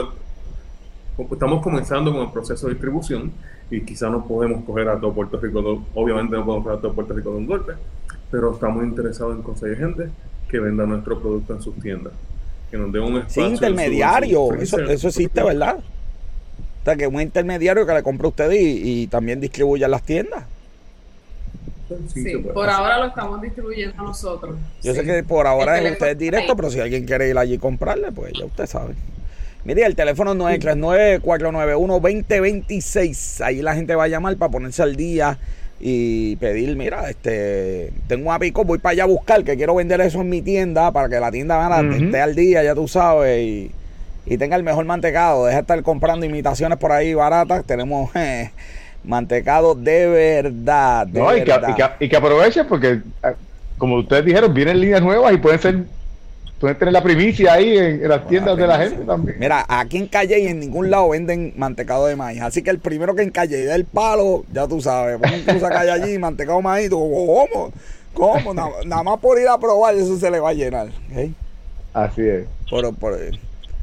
estamos comenzando con el proceso de distribución y quizá no podemos coger a todo Puerto Rico, obviamente no podemos coger a todo Puerto Rico de un golpe, pero estamos interesados en conseguir gente que venda nuestro producto en sus tiendas, que nos dé un espacio. Sí, en su- intermediario, en su eso, eso existe, ¿verdad? O sea, que un intermediario que le compre a usted y, y también distribuya en las tiendas. Sí, por hacer. ahora lo estamos distribuyendo nosotros. Yo sé que por ahora El es usted directo, pero si alguien quiere ir allí y comprarle, pues ya usted sabe. Mire, el teléfono es 939-491-2026. Ahí la gente va a llamar para ponerse al día y pedir, mira, este, tengo un pico, voy para allá a buscar, que quiero vender eso en mi tienda para que la tienda esté al día, ya tú sabes, y, y tenga el mejor mantecado. Deja de estar comprando imitaciones por ahí baratas. Tenemos eh, mantecado de verdad. De No, y que, y, que, y que aprovechen porque, ah, como ustedes dijeron, vienen líneas nuevas y pueden ser, pueden tener la primicia ahí en, en las tiendas de la gente también. Mira, aquí en Calle y en ningún lado venden mantecado de maíz. Así que el primero que en Calle dé el palo, ya tú sabes, pon un cruza calle allí, mantecado de maíz, tú, ¿cómo? ¿Cómo? Nada, nada más por ir a probar, eso se le va a llenar. ¿ok? Así es. Por, por, eh,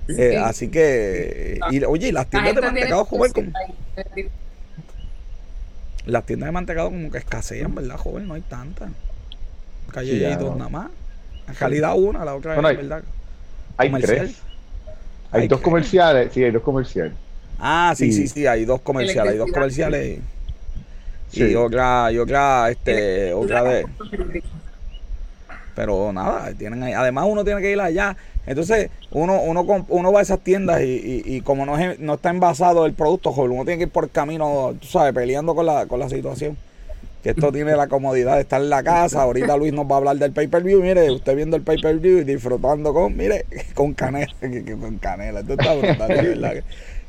Sí. eh, así que, y, oye, y las La tiendas de mantecado, joven, como- las tiendas de mantecado como que escasean, ¿verdad, joven? No hay tantas. Calle Sí, nada más. En calidad una, la otra Bueno, es, hay- ¿verdad? Hay Comercial. tres. Hay, Hay dos tres. comerciales, sí, hay dos comerciales. Ah, sí, sí, Sí. sí, hay dos comerciales, hay dos comerciales. Sí. Y otra, y otra, este, otra de. Pero nada, tienen ahí. Además, uno tiene que ir allá. Entonces, uno, uno, uno va a esas tiendas y, y, y como no, es, no está envasado el producto, uno tiene que ir por el camino, tú sabes, peleando con la, con la situación. Que esto tiene la comodidad de estar en la casa. Ahorita Luis nos va a hablar del pay-per-view. Mire, usted viendo el pay-per-view y disfrutando con, mire, con canela. que- que con canela. Esto está brutal, de verdad.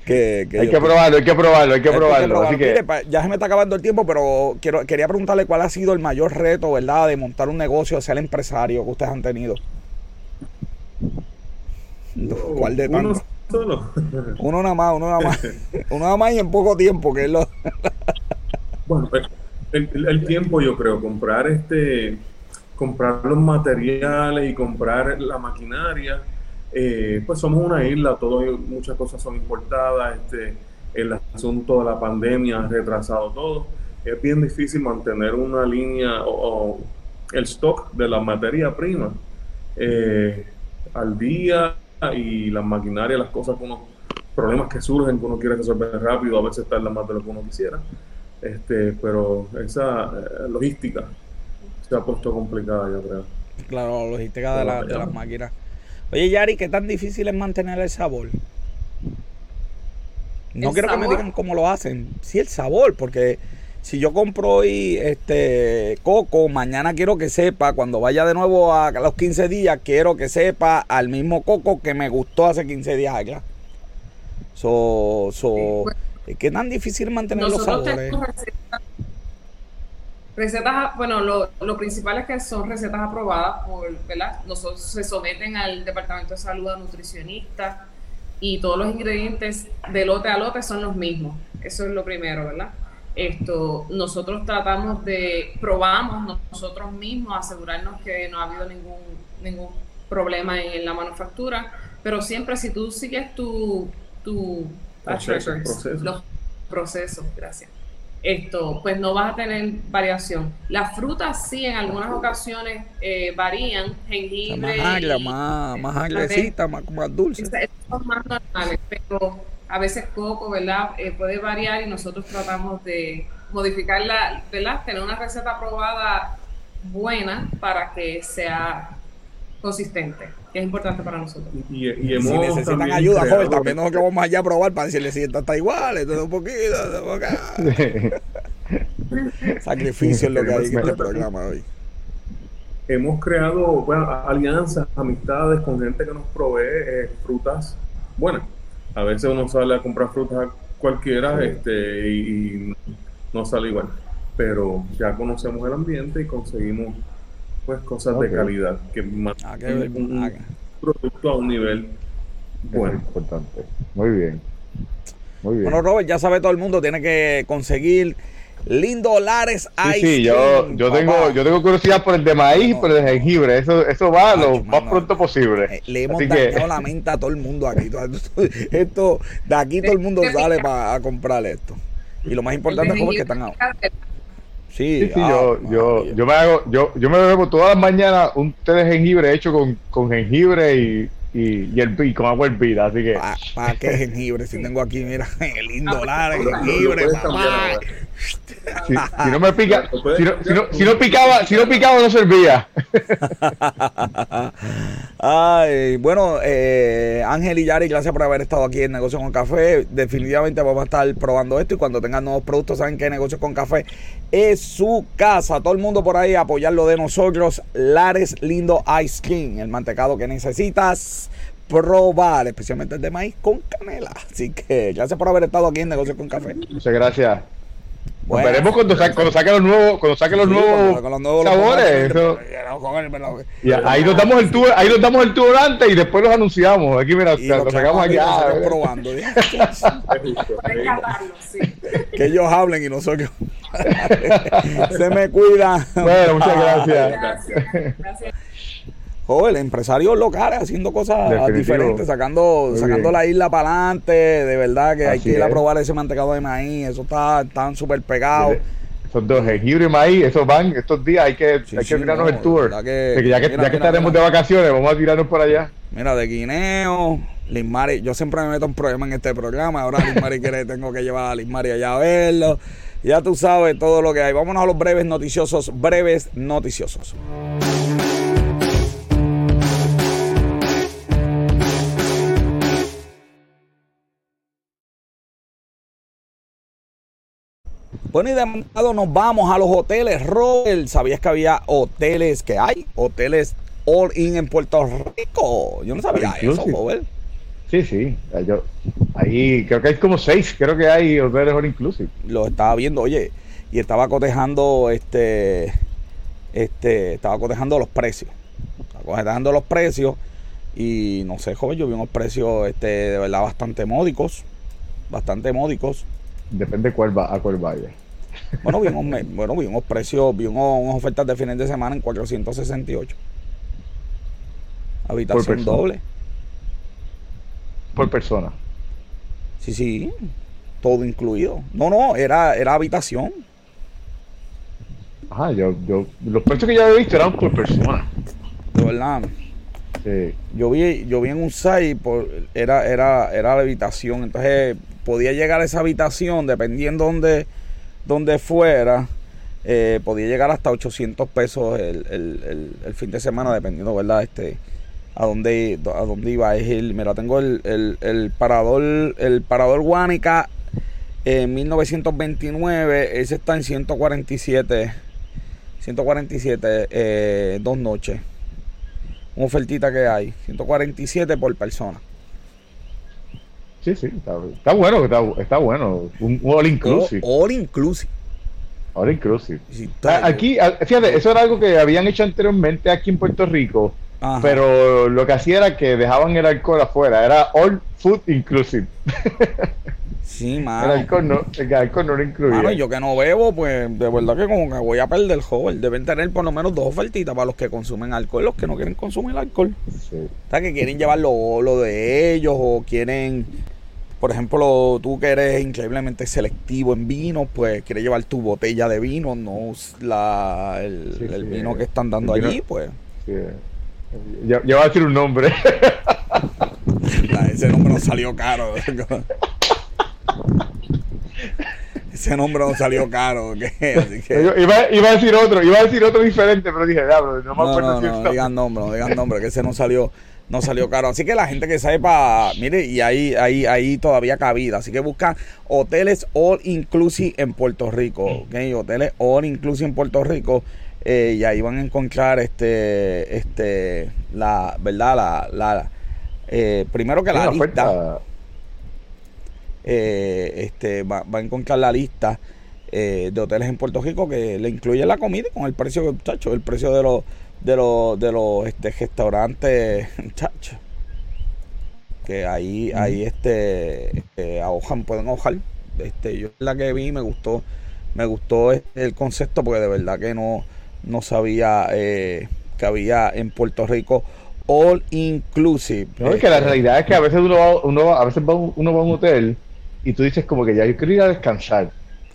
Que, que hay que probarlo, hay que probarlo, hay que hay que probarlo. Así que, Mire, ya se me está acabando el tiempo, pero quiero, quería preguntarle cuál ha sido el mayor reto, ¿verdad? De montar un negocio, ser empresario que ustedes han tenido. ¿Cuál de Uno tantos? solo. Uno nada más, uno nada más. uno nada más y en poco tiempo, que es lo... Bueno, pues, el, tiempo yo creo, comprar este, comprar los materiales y comprar la maquinaria, eh, pues somos una isla, todo, muchas cosas son importadas, este, el asunto de la pandemia ha retrasado todo, es bien difícil mantener una línea o, o el stock de la materia prima eh, al día y las maquinarias, las cosas que uno, problemas que surgen que uno quiere resolver rápido, a veces tarda más de lo que uno quisiera. Este, pero esa eh, logística se ha puesto complicada, yo creo. Claro, la logística de, la- de las máquinas. Oye, Yari, ¿qué tan difícil es mantener el sabor? No ¿El quiero que me digan cómo lo hacen. Sí, el sabor, porque si yo compro hoy este coco, mañana quiero que sepa, cuando vaya de nuevo a los 15 días, quiero que sepa al mismo coco que me gustó hace 15 días allá. So, so, bueno. ¿Qué tan difícil es mantener los Nosotros sabores? tenemos recetas, recetas, bueno, lo, lo principal es que son recetas aprobadas por, ¿verdad? Nosotros se someten al Departamento de Salud a nutricionistas y todos los ingredientes de lote a lote son los mismos. Eso es lo primero, ¿verdad? Esto, nosotros tratamos de, probamos nosotros mismos, asegurarnos que no ha habido ningún, ningún problema en la manufactura, pero siempre si tú sigues tu, tu batch Proceso, records, proceso. los procesos, gracias. Esto, pues no vas a tener variación. Las frutas sí, en algunas ocasiones eh, varían, jengibre. más agria, y- más, más agresita, más, más dulce. Son más normales, pero a veces coco, ¿verdad? Eh, puede variar y nosotros tratamos de modificarla, ¿verdad? Tener una receta aprobada buena para que sea consistente, que es importante para nosotros. Y, y Si necesitan también ayuda, creado- joven, también nosotros vamos allá a probar para decirle si esta está igual, esto es un poquito, acá. Sacrificio es lo que hay en este programa hoy. hemos creado bueno, alianzas, amistades con gente que nos provee eh, frutas buenas. A veces uno sale a comprar frutas cualquiera este, y, y no sale igual. Pero ya conocemos el ambiente y conseguimos pues cosas de calidad que Ah, mantienen qué- un ah, producto a un nivel es bueno. importante. Muy bien. Muy bien. Bueno, Robert, ya sabe todo el mundo, tiene que conseguir lindo Lares Sí, Ice sí, yo, yo papá. tengo, yo tengo curiosidad por el de maíz y No. por el de jengibre. Eso, eso va lo más pronto posible. Eh, Le hemos Así que- dañado la mente a todo el mundo aquí. Esto, de aquí todo el mundo sale para comprar esto. Y lo más importante es que están ahora. Sí, Sí, sí, ah, yo, yo, yo me hago, yo, yo me bebo todas las mañanas un té de jengibre hecho con, con jengibre y, y, y, el, y con agua hervida, así que ¿Para qué jengibre? Si tengo aquí, mira, el lindo Ah, Lares, lo- lo jengibre, papá. Si, si no me pica, si no, si no, si no picaba, si no picaba no servía. Ay, bueno, eh, Ángel y Yari, gracias por haber estado aquí en Negocios con Café. Definitivamente vamos a estar probando esto y cuando tengan nuevos productos, saben que Negocios con Café es su casa. Todo el mundo por ahí apoyar lo de nosotros. Lares Lindo Ice Cream, el mantecado que necesitas probar, especialmente el de maíz con canela. Así que gracias por haber estado aquí en Negocios con Café. Muchas gracias. Bueno. veremos cuando, sa- cuando saque los nuevos, cuando saque los Sí, nuevos con los nuevos sabores. eso. Y ahí nos damos el tour, ahí nos damos el tour antes y después los anunciamos. Aquí mira, y lo, lo sacamos aquí. Ah, mira. probando. Que ellos hablen y nosotros se me cuida Bueno, muchas gracias. Gracias. Gracias. Joven empresarios locales haciendo cosas Definitivo. diferentes sacando Muy sacando bien. la isla para adelante de verdad que hay que ir a probar ese mantecado de maíz eso está tan súper pegado Esos dos, jengibre y maíz, esos van estos días. Hay que, Sí, hay sí, que tirarnos no, el tour. verdad que- De que ya que, mira, ya que mira, estaremos mira. de vacaciones, vamos a tirarnos por allá. mira de guineo Lismari yo siempre me meto en problemas en este programa ahora Lismari quiere tengo que llevar a Lismari allá a verlo ya tú sabes todo lo que hay vámonos a los breves noticiosos breves noticiosos Bueno, y de montado nos vamos a los hoteles. Robert, ¿sabías que había hoteles que hay? Hoteles all in en Puerto Rico. Yo no sabía eso. Robert. Sí, sí. eh, Yo, ahí creo que hay como seis. Creo que hay hoteles all inclusive. Lo estaba viendo, oye, y estaba cotejando este este estaba cotejando los precios. Estaba cotejando los precios y no sé, joven, yo vi unos precios este de verdad bastante módicos, bastante módicos. Depende cuál va, a cuál vaya. Bueno, vi unos, bueno, vi unos precios, vi unos, unas ofertas de fines de semana en 468. Habitación doble. Por persona. Sí, sí. Todo incluido. No, no, era, era habitación. Ajá, yo, yo, los precios que yo había visto eran por persona. De verdad. Sí. Yo vi, yo vi en un site, por, era, era, era la habitación. Entonces podía llegar a esa habitación, dependiendo donde, donde fuera, eh, podía llegar hasta 800 pesos el, el- el- fin de semana, dependiendo, ¿verdad? Este, a dónde, a dónde iba. Es el, mira, tengo el parador, el parador Guánica en 1929, ese está en 147, 147, eh, dos noches. Una ofertita que hay, 147 por persona. Sí, sí, está, está bueno, está, está bueno. Un, un all inclusive. All, all inclusive. All inclusive. Sí, Ah, Aquí, ah, fíjate, eso era algo que habían hecho anteriormente aquí en Puerto Rico, Ajá. pero lo que hacía era que dejaban el alcohol afuera, era all food inclusive. Sí, El mano. alcohol no, el alcohol no lo incluía. Mano, yo que no bebo, pues de verdad que como que voy a perder joven. Deben tener por lo menos dos ofertitas para los que consumen alcohol, los que no quieren consumir alcohol. Sí. O sea, que quieren llevar lo, lo de ellos o quieren, por ejemplo, tú que eres increíblemente selectivo en vino, pues quieres llevar tu botella de vino, no la, el, Sí, el sí, vino eh, que están dando vino- allí, pues Sí. Ya, ya va a decir un nombre. ese nombre nos salió caro. ese nombre no salió caro. Así que, Yo Iba, iba a decir otro, iba a decir otro diferente, pero dije, diablo, no me no, acuerdo no, si no, digan nombre, no digan nombre, que ese no salió, no salió caro. Así que la gente que sepa, mire, y ahí, ahí, ahí todavía cabida. Así que buscan hoteles all inclusive en Puerto Rico, ¿ok? Hoteles all inclusive en Puerto Rico. eh, y ahí van a encontrar este, este, la, ¿verdad? La, la, eh, primero que la lista. eh, este, va, va a encontrar la lista eh, de hoteles en Puerto Rico que le incluye la comida con el precio, muchacho, el precio de los de los de los este, restaurantes, muchacho. Que ahí, ahí este, eh, ahojan, pueden ahojar. Este, yo la que vi me gustó, me gustó el concepto porque de verdad que no, no sabía eh, que había en Puerto Rico all inclusive. No, es que la Este, realidad es que a veces uno va, uno va- a veces va, un- uno va a un hotel y tú dices como que ya yo quiero ir a descansar.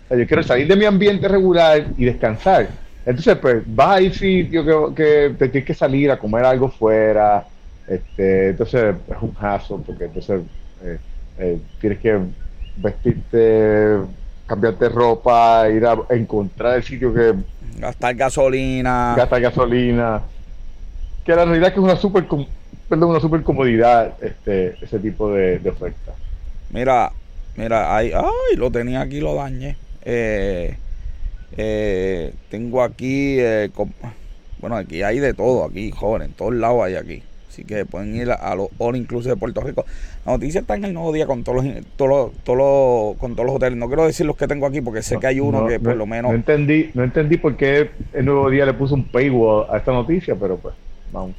O sea, yo quiero salir de mi ambiente regular y descansar. Entonces, pues, vas a ir sitio que, que te tienes que salir a comer algo fuera. Este, entonces, es un hassle porque entonces eh, eh, tienes que vestirte, cambiarte ropa, ir a encontrar el sitio que gastar gasolina. gasta gasolina. Que la realidad es que es una super, perdón, una super comodidad este, ese tipo de, de oferta. Mira, mira, ahí, ay, lo tenía aquí, lo dañé. Eh, eh, tengo aquí, eh, bueno, aquí hay de todo, aquí, joven, en todos lados hay aquí. Así que pueden ir a, a los All Inclusive de Puerto Rico. La noticia está en el nuevo día con todos los, todos los, todos los- con todos los hoteles. No quiero decir los que tengo aquí porque sé que hay uno No, que por no- lo menos No entendí, no entendí por qué el nuevo día le puso un paywall a esta noticia, pero pues, vamos.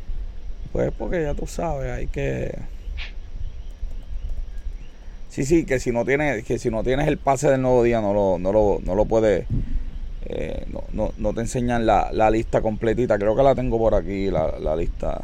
Pues porque ya tú sabes, hay que. Sí, sí, que si no tienes, que si no tienes el pase del nuevo día no lo, no lo, no lo puedes, eh, no, no, no te enseñan la, la lista completita. Creo que la tengo por aquí, la, la lista.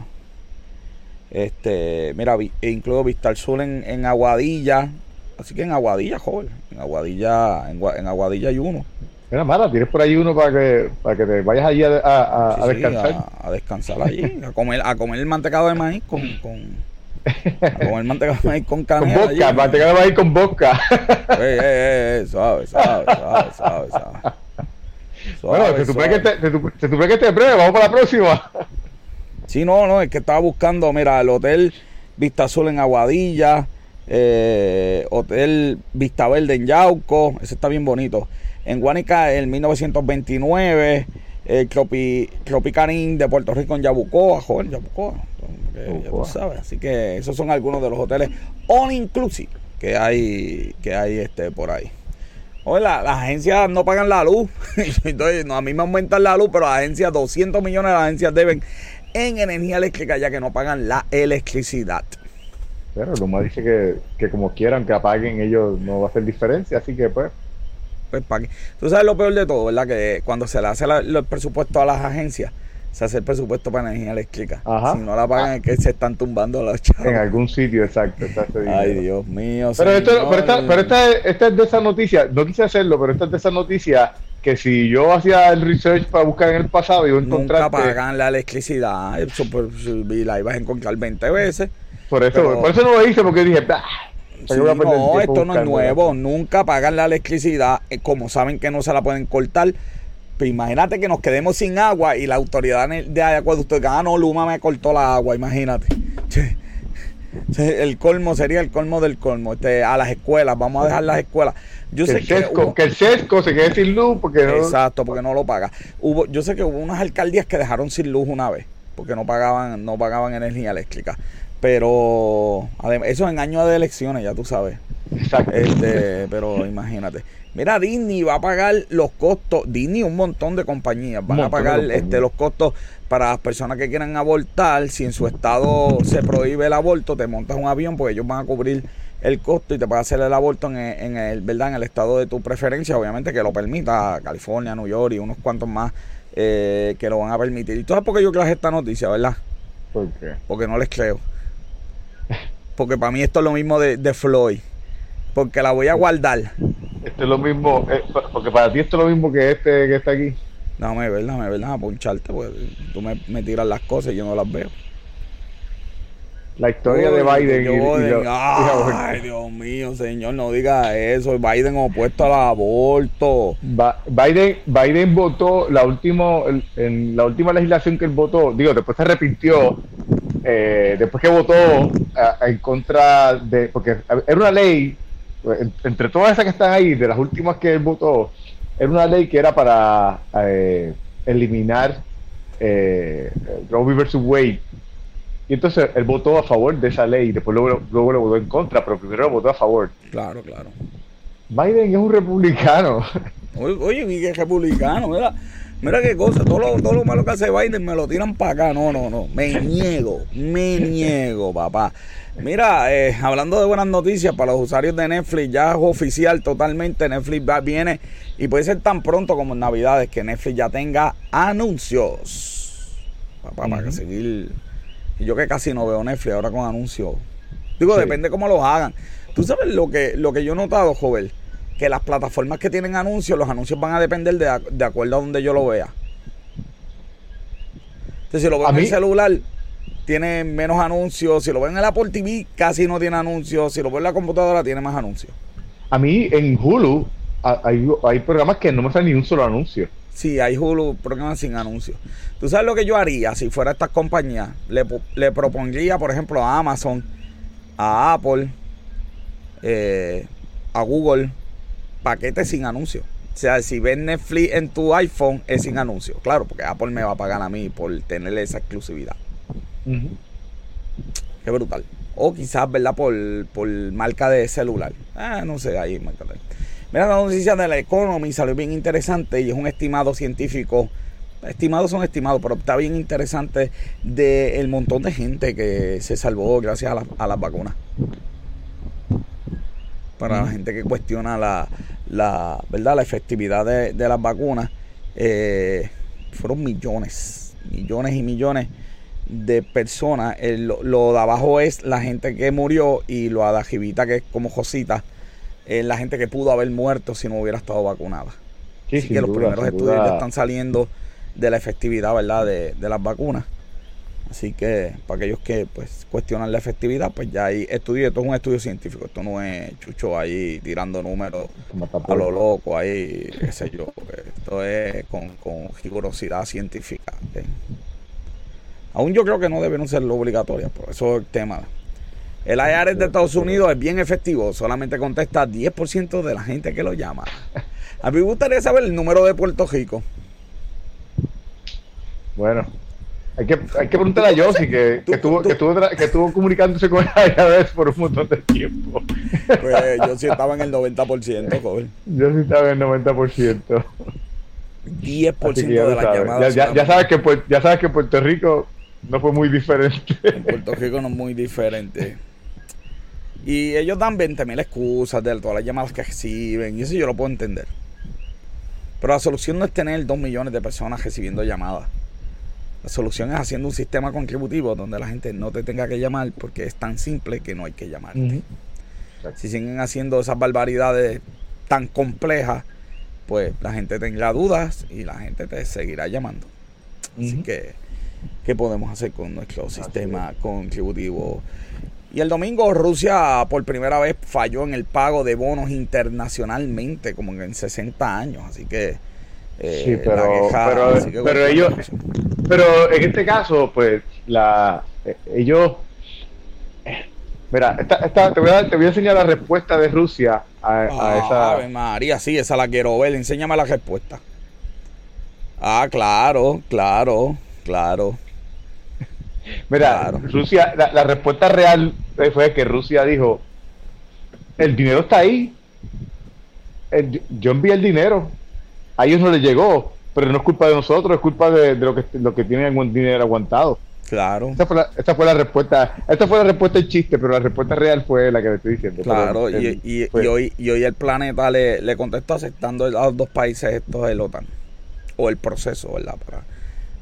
Este, mira, vi- e incluyo Vista al Sur en, en Aguadilla. Así que en Aguadilla, joven. En Aguadilla, en, en Aguadilla hay uno. Mira, Mara, tienes por ahí uno para que, para que te vayas allí a, a- a- Sí, a sí, descansar. a, a descansar allí, a comer, a comer el mantecado de maíz con, con a comer mantecado de maíz con Con canela. allí. vodka, para te quedar ahí con vodka. Ey, ey, ey, ey, suave, suave, suave, suave, suave. bueno, se supone, que te, se, sup- se supone que te breve, vamos para la próxima. Sí, no, no, es que estaba buscando, mira, el hotel Vista Azul en Aguadilla, eh, hotel Vista Verde en Yauco, ese está bien bonito. En Guanica, el 1929, el Tropi, Tropicanín de Puerto Rico en Yabucoa, joven, Yabucoa, que ya tú sabes. Así que esos son algunos de los hoteles all inclusive que hay, que hay este por ahí. Oye, la- las agencias no pagan la luz. Entonces, no, a mí me aumentan la luz, pero las agencias, 200 millones de las agencias deben en energía eléctrica ya que no pagan la electricidad. Pero Luma dice que, que como quieran que apaguen, ellos no va a hacer diferencia, así que pues, Pues, ¿pa' qué? Tú sabes lo peor de todo, ¿verdad? Que cuando se le hace la- el presupuesto a las agencias, se hace el presupuesto para energía eléctrica. Ajá. Si no la pagan es que se están tumbando los chavos. en algún sitio exacto Ay. Dios mío. Pero, esto, pero, esta, pero esta, es- esta es de esas noticias, no quise hacerlo, pero esta es de esas noticias que si yo hacía el research para buscar en el pasado, iba a encontrar Nunca pagan la electricidad. Eso, pues, y la ibas a encontrar 20 veces. por eso, pero- por eso no lo hice, porque dije, "Bah, ¿para qué Sí, no, esto no es buscando?" nuevo. Nunca pagan la electricidad. eh, Como saben que no se la pueden cortar. Pero imagínate que nos quedemos sin agua y la autoridad de acueducto ah, no, Luma me cortó la agua, imagínate. El colmo sería el colmo del colmo. Este, a las escuelas, vamos a dejar las escuelas. Yo que, sé el que sesco, hubo- que el sesco se quede sin luz porque no, Exacto, porque no lo paga. Hubo, yo sé que hubo unas alcaldías que dejaron sin luz una vez, porque no pagaban, no pagaban energía eléctrica. Pero eso en años de elecciones, ya tú sabes. Exacto. Este, pero imagínate. Mira, Disney va a pagar los costos, Disney un montón de compañías van a pagar este los costos para las personas que quieran abortar. Si en su estado se prohíbe el aborto, te montas un avión porque ellos van a cubrir el costo y te pueden hacer el aborto en el, en el, ¿verdad? En el estado de tu preferencia, obviamente que lo permita California, New York y unos cuantos más eh, que lo van a permitir. ¿Y tú sabes por qué yo traje esta noticia, verdad? ¿Por qué? Porque no les creo. Porque para mí esto es lo mismo de, de Floyd. Porque la voy a guardar. Esto es lo mismo, eh, porque para ti esto es lo mismo que este que está aquí. Dame ver, dame ver, dame poncharte, porque tú me, me tiras las cosas y yo no las veo. La historia de Biden. y- Biden. Ay, Dios mío, señor, no diga eso. Biden opuesto al aborto. Ba- Biden, Biden votó la última, en la última legislación que él votó, digo, después se arrepintió, eh, después que votó a- en contra de, porque era una ley, en- entre todas esas que están ahí, de las últimas que él votó, era una ley que era para eh, eliminar eh, versus Wade. Y entonces él votó a favor de esa ley, y después luego, luego lo votó en contra, pero primero lo votó a favor. Claro, claro. Biden es un republicano. Oye, oye, y que republicano, mira, mira qué cosa, todo lo, todo lo malo que hace Biden me lo tiran para acá, no, no, no, me niego, me niego, papá. Mira, eh, hablando de buenas noticias para los usuarios de Netflix, ya es oficial totalmente, Netflix va- viene y puede ser tan pronto como en Navidades que Netflix ya tenga anuncios. Papá, para que seguir, y yo que casi no veo Netflix ahora con anuncios. Digo, Sí. depende cómo los hagan. Tú sabes lo que, lo que yo he notado, joven, que las plataformas que tienen anuncios, los anuncios van a depender de, de acuerdo a donde yo lo vea. Entonces, si lo veo en el celular, tiene menos anuncios. Si lo veo en el Apple TV, casi no tiene anuncios. Si lo veo en la computadora, tiene más anuncios. A mí en Hulu hay, hay programas que no me salen ni un solo anuncio. Sí, hay Hulu programas sin anuncios. ¿Tú sabes lo que yo haría si fuera estas compañías? Le, le propondría, por ejemplo, a Amazon, a Apple, eh, a Google, paquetes sin anuncios. O sea, si ves Netflix en tu iPhone, es sin anuncios. Claro, porque Apple me va a pagar a mí por tener esa exclusividad. Qué brutal. O quizás, ¿verdad? Por, por marca de celular. Ah, no sé, ahí marca de- Mira, la noticia de la Economy salió bien interesante y es un estimado científico. Estimados son estimados, pero está bien interesante del montón de gente que se salvó gracias a, las- a las vacunas. Para la gente que cuestiona la, la, ¿verdad? la efectividad de, de las vacunas, eh, fueron millones, millones y millones de personas. El- lo, lo de abajo es la gente que murió y lo de arribita que es como Josita, es la gente que pudo haber muerto si no hubiera estado vacunada. Sí, Así que los duda, primeros estudios están saliendo de la efectividad, ¿verdad? De, de las vacunas. Así que para aquellos que pues cuestionan la efectividad, pues ya hay estudios, esto es un estudio científico, esto no es chucho ahí tirando números a lo loco, ahí, qué sé yo. Esto es con, con rigurosidad científica. Aún yo creo que no deben ser obligatorias, por eso es el tema. El IRS de Estados Unidos es bien efectivo, solamente contesta 10% de la gente que lo llama. A mí me gustaría saber el número de Puerto Rico. Bueno, hay que, hay que preguntarle a Yossi que, que, estuvo, que, estuvo, que estuvo comunicándose con IRS por un montón de tiempo. Pues yo sí estaba en el 90%, joven. Yo sí estaba en el 90%. 10% Así que ya, de las sabes. llamadas. Ya, ya- ya sabes que, ya sabes que Puerto Rico no fue muy diferente. En Puerto Rico no es muy diferente. Y ellos dan 20 mil excusas de todas las llamadas que reciben, y eso yo lo puedo entender. Pero la solución no es tener 2 millones de personas recibiendo llamadas. La solución es haciendo un sistema contributivo donde la gente no te tenga que llamar porque es tan simple que no hay que llamar. Si siguen haciendo esas barbaridades tan complejas, pues la gente tendrá dudas y la gente te seguirá llamando. Así que, ¿qué podemos hacer con nuestro sistema contributivo? Y el domingo Rusia por primera vez falló en el pago de bonos internacionalmente, como en 60 años. Así que... eh, Sí, la pero, pero, pero ellos, pero en este caso, pues, la, eh, ellos, eh, mira, esta, esta- te, voy a, te voy a enseñar la respuesta de Rusia a, a Ah, esa, Ave María, sí, esa la quiero ver. Enséñame la respuesta. Ah, claro, claro, claro. Mira, Claro. Rusia, la, la respuesta real fue que Rusia dijo, el dinero está ahí, El- yo envié el dinero, a ellos no les llegó, pero no es culpa de nosotros, es culpa de, de lo que lo que tienen algún dinero aguantado. Claro, Esta fue, la, esta fue la respuesta, esta fue la respuesta en chiste, pero la respuesta real fue la que le estoy diciendo. claro. Y, el- y- hoy, y hoy el planeta le, le contestó aceptando a los dos países estos del OTAN. O el proceso, ¿verdad? Para,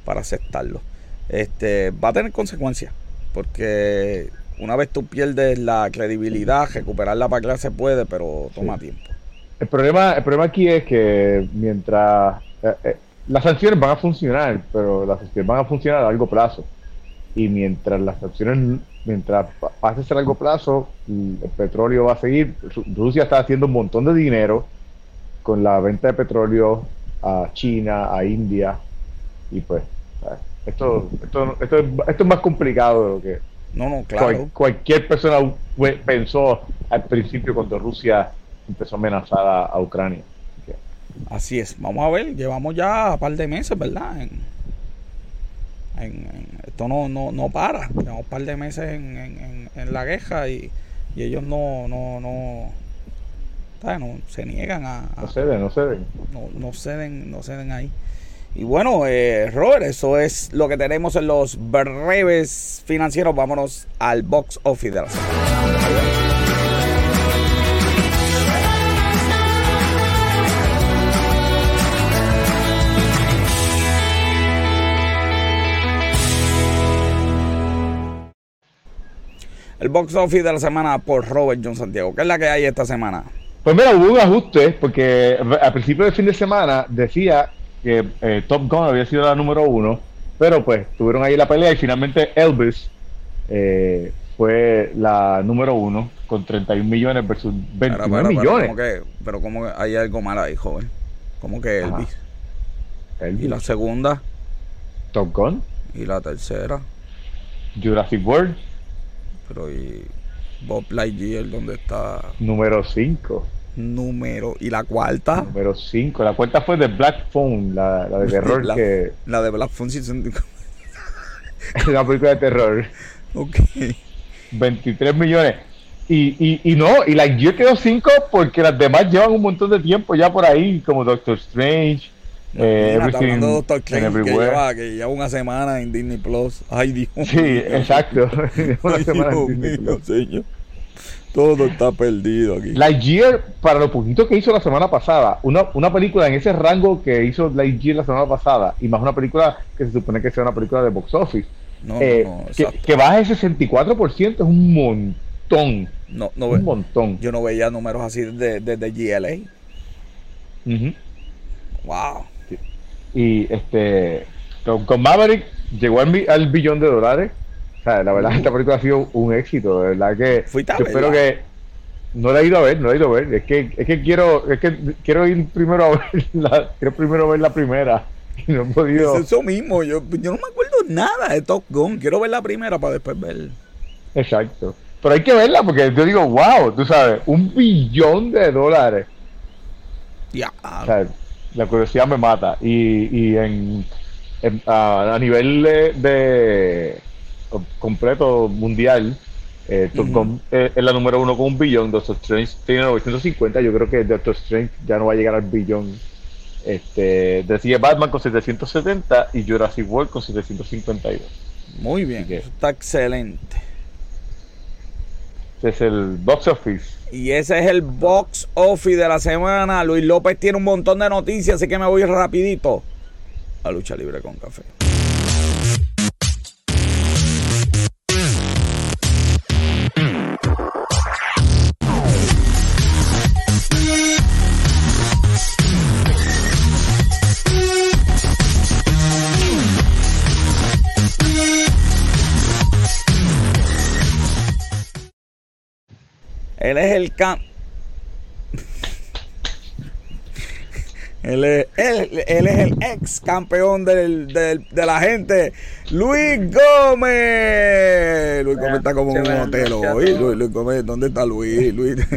para aceptarlo. Este, va a tener consecuencias. Porque una vez tú pierdes la credibilidad, recuperarla para que se puede, pero toma tiempo. El problema, el problema aquí es que mientras eh, eh, las sanciones van a funcionar, pero las sanciones van a funcionar a largo plazo. y mientras las sanciones, mientras pa- pase ese largo plazo, el el petróleo va a seguir. Ru- Rusia está haciendo un montón de dinero con la venta de petróleo a China, a India, y pues esto, esto, esto, es, esto es más complicado de lo que No, no, cual- claro. cualquier persona pensó al principio cuando Rusia empezó a amenazar a, a Ucrania. Así es. Vamos a ver, llevamos ya un par de meses, ¿verdad? En, en- en- esto no, no, no para. Llevamos un par de meses en, en- en- en la guerra y, y ellos no, no, no, ¿sabes? no se niegan a, a- No ceden, no ceden. no, no ceden, no ceden ahí. Y bueno, eh, Robert, eso es lo que tenemos en los breves financieros. Vámonos al box office de la semana. El box office de la semana por Robert John Santiago. ¿Qué es la que hay esta semana? Pues mira, hubo un ajuste porque al principio del fin de semana decía que eh, Top Gun había sido la número uno, pero pues tuvieron ahí la pelea y finalmente Elvis eh, fue la número uno con 31 millones versus 29 Para, para, para, millones. ¿cómo que- pero como que hay algo mal ahí, joven. Como que. Elvis, Y la segunda, Top Gun, y la tercera, Jurassic World, pero y Bob Lightyear, ¿dónde está? número 5. Número. Y la cuarta, Número 5. La cuenta fue de Black Phone, la, la de terror la, que la de Black Phone Season. es una película de terror. ok. 23 millones. Y, y, y no, y la Gear quedó 5 porque las demás llevan un montón de tiempo ya por ahí, como Doctor Strange, eh, Mira, está hablando de Doctor Strange, que lleva, que lleva una semana en Disney Plus. Ay, Dios Sí, mío. exacto. Una semana Dios en Disney mío, Plus. señor. Todo está perdido aquí. Lightyear, para lo poquito que hizo la semana pasada, una, una película en ese rango que hizo Lightyear la semana pasada, y más una película que se supone que sea una película de box office, No, eh, no, no, que, que baja ese 64% es un montón. No, no Un montón. yo no veía números así desde desde GLA. Ujú. Wow. Y este con, con Maverick llegó al, billón de dólares. O sea, la verdad, esta película ha sido un éxito. De verdad que yo espero que no la he ido a ver, no la he ido a ver. Es que, es que quiero, es que quiero ir primero a ver la, quiero primero ver la primera. Y no he podido. Es eso mismo. Yo, yo no me acuerdo nada de Top Gun. Quiero ver la primera para después ver. Exacto. Pero hay que verla porque yo digo, wow, tú sabes, un billón de dólares. Ya. O sea, la curiosidad me mata. Y, y en, en- a, a nivel de, de completo mundial, eh, eh, es la número uno con un billón. Doctor Strange tiene 950. Yo creo que Doctor Strange ya no va a llegar al billón. Este, decía Batman con 770 y Jurassic World con 752. Muy bien. Que- está excelente. Ese es el box office. Y ese es el box office de la semana. Luis López tiene un montón de noticias, así que me voy rapidito a lucha libre con café. Él es el cam... Él es, él, él es el ex campeón del, del- de la gente, Luis Gómez. Luis Gómez está como en un hotel hoy. Luis, Luis Gómez, ¿dónde está Luis? Luis.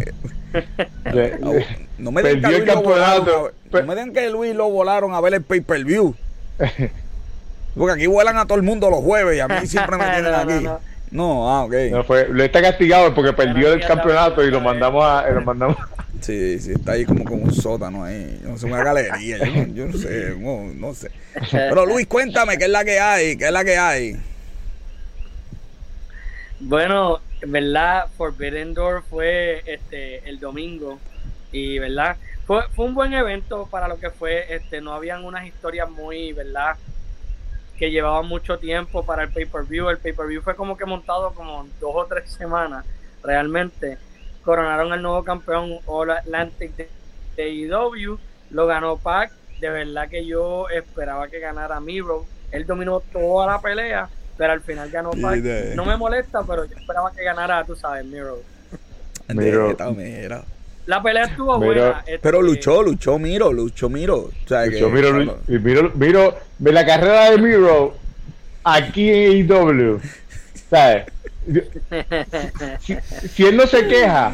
No, me digan que a Perdió el Luis lo volaron. campeonato. a ver- No me digan que Luis lo volaron a ver el pay-per-view. Porque aquí vuelan a todo el mundo los jueves y a mí siempre me tienen No, no, aquí. No. Ah, ok. no fue, lo está castigado porque perdió el campeonato y lo mandamos a, lo mandamos Sí, sí, está ahí como con un sótano ahí. No sé, una galería. Yo no, yo no sé, no, no sé. Pero Luis, cuéntame, ¿qué es la que hay? ¿Qué es la que hay? Bueno, en verdad, Forbidden Door fue este el domingo y verdad fue, fue un buen evento para lo que fue. Este, no habían unas historias muy, verdad, que llevaban mucho tiempo para el pay per view. El pay per view fue como que montado como dos o tres semanas, realmente. Coronaron al nuevo campeón All Atlantic de, de AEW, lo ganó Pac. De verdad que yo esperaba que ganara Miro. Él dominó toda la pelea pero al final ganó Pac. No me molesta, pero yo esperaba que ganara, tú sabes, Miro. Miro. La pelea estuvo Miro. buena. este, Pero luchó, luchó Miro, luchó Miro. O sea, que- Yo miro, miro, miro, de la carrera de Miro aquí en AEW. ¿Sabes? Si, si él no se queja,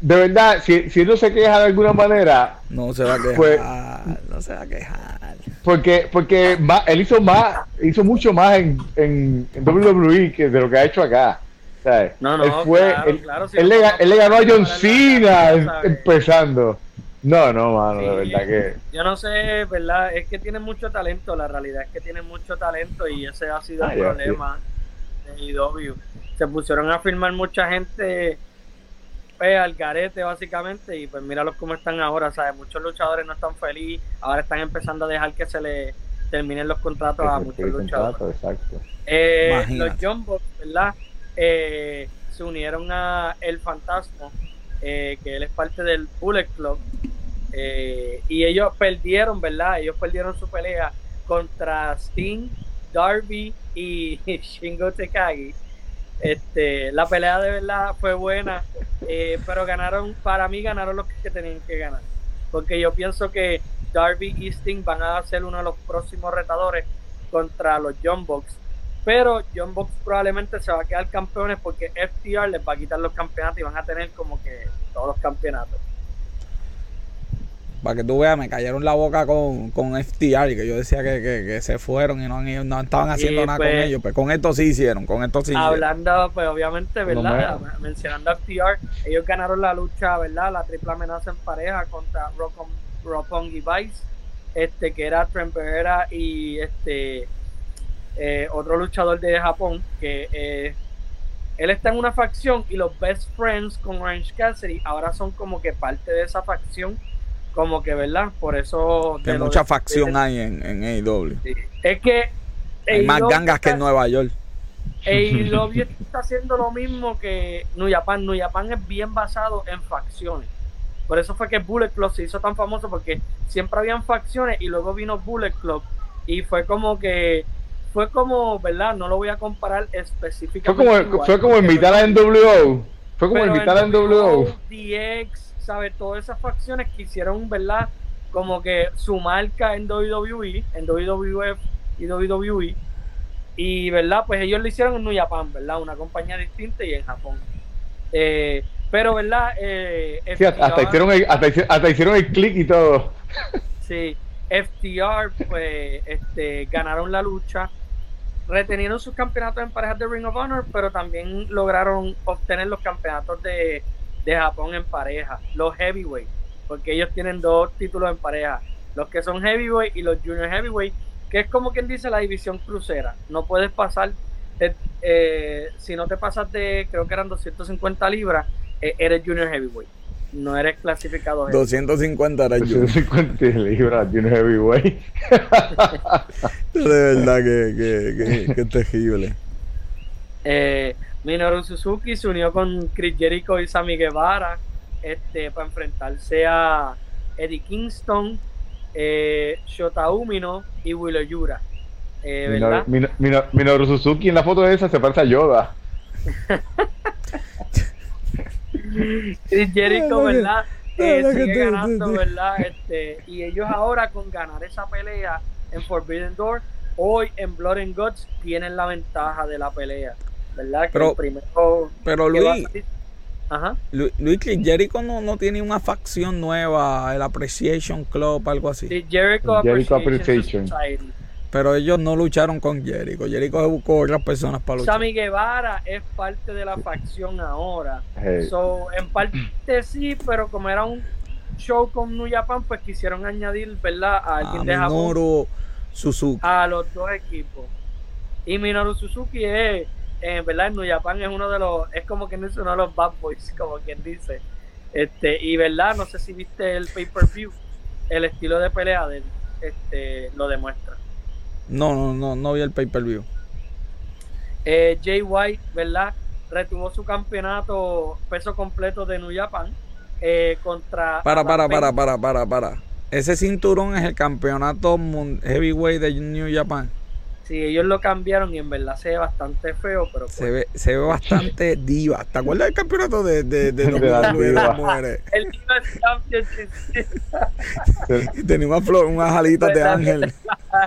de verdad, si, si él no se queja de alguna manera, No se va a quejar, Pues- no se va a quejar. porque porque más, él hizo más, hizo mucho más en, en, en WWE que de lo que ha hecho acá. ¿Sabes? No, no, él fue, claro, él, claro, sí, él le, él le ganó a John Cena ¿sabes? empezando. No, no, mano, de Sí, verdad que. Yo no sé, ¿verdad? Es que tiene mucho talento, la realidad es que tiene mucho talento y ese ha sido Ah, el ya, problema de IW. Se pusieron a filmar mucha gente pues, al garete básicamente y pues míralos cómo están ahora, ¿sabes? Muchos luchadores no están felices, ahora están empezando a dejar que se le terminen los contratos a muchos luchadores. contrato, Exacto. Eh, los John Bucks, ¿verdad? Eh, se unieron a El Fantasma, eh, que él es parte del Bullet Club. eh, y ellos perdieron, ¿verdad? Ellos perdieron su pelea contra Sting, Darby y Shingo Takagi. Este, la pelea de verdad fue buena, pero ganaron, para mí ganaron los que tenían que ganar. Porque yo pienso que Darby y Sting van a ser uno de los próximos retadores contra los John Bucks. Pero John Bucks probablemente se va a quedar campeones porque FTR les va a quitar los campeonatos y van a tener como que todos los campeonatos. Para que tú veas, me cayeron la boca con, con FTR y que yo decía que, que, que se fueron y no, no estaban haciendo Y, nada pues, con ellos. Pues con esto sí hicieron, con esto sí hicieron. Hablando, pues obviamente, ¿verdad? No Mencionando a FTR, ellos ganaron la lucha, ¿verdad? La triple amenaza en pareja contra Roppongi Vice, este, que era Trent Pereira y este eh, otro luchador de Japón, que eh, él está en una facción y los best friends con Orange Cassidy ahora son como que parte de esa facción, como que, ¿verdad? Por eso... Que mucha de- facción de- hay en, en AEW. sí. Es que... Hay más AEW gangas que en Nueva York. AEW está haciendo lo mismo que New Japan. New Japan es bien basado en facciones. Por eso fue que Bullet Club se hizo tan famoso porque siempre habían facciones y luego vino Bullet Club y fue como que fue como, ¿verdad? No lo voy a comparar Fue específicamente. como, igual, fue como invitar a NWO. Fue como invitar a NWO. DX, ¿sabes? Todas esas facciones quisieron, ¿verdad? Como que su marca en WWE, en WWF y WWE. Y, ¿verdad? Pues ellos lo hicieron en New Japan, ¿verdad? Una compañía distinta y en Japón. Eh, pero, ¿verdad? Eh, Sí, hasta, hicieron el, hasta, hasta hicieron el click y todo. Sí, FTR pues este, ganaron la lucha, retenieron sus campeonatos en parejas de Ring of Honor, pero también lograron obtener los campeonatos de, de Japón en pareja, los heavyweight, porque ellos tienen dos títulos en pareja, los que son heavyweight y los junior heavyweight, que es como quien dice la división crucera, no puedes pasar, eh, eh, si no te pasas de, creo que eran 250 libras, eh, eres junior heavyweight, no eres clasificado heavyweight. 250 era yo. 250 libras, Junior Heavyweight. De verdad que, que, que, que es terrible. Eh, Minoru Suzuki se unió con Chris Jericho y Sammy Guevara este, para enfrentarse a Eddie Kingston, eh, Shota Umino y Willow Yura. Eh, ¿verdad? Mino- Mino- Minoru Suzuki en la foto esa se parece a Yoda. Chris Jericho, ¿verdad? Eh, sigue ganando, ¿verdad? Este, y ellos ahora con ganar esa pelea en Forbidden Door, hoy en Blood and Guts tienen la ventaja de la pelea, ¿verdad? Que Pero- el primero Pero Luis, Ajá. Lu- Luis Chris Jericho no, no tiene una facción nueva, el Appreciation Club, algo así. The Jericho, Jericho Appreciation, Appreciation. Society. Pero ellos no lucharon con Jericho. Jericho se buscó otras personas para luchar. Sammy Guevara es parte de la facción ahora. Hey. So, en parte sí, pero como era un show con New Japan, pues quisieron añadir, ¿verdad? A alguien a de Japón Minoru Suzuki. a los dos equipos. Y Minoru Suzuki es, en verdad, en New Japan es uno de los, es como quien dice uno de los bad boys, como quien dice. Este, y verdad, no sé si viste el pay-per-view, el estilo de pelea de él, este, lo demuestra. No, no, no, no vi el pay-per-view. Eh, Jay White, ¿verdad? Retuvo su campeonato peso completo de New Japan eh, contra. Para, para, para, para, para, para. Ese cinturón es el campeonato heavyweight de New Japan. Sí, ellos lo cambiaron y en verdad se ve bastante feo, pero pues, Se ve, se ve bastante diva. ¿Te acuerdas del campeonato de, de, de, las mujeres? el Divas Championship Y tenía unas, flor- unas alitas de ángel.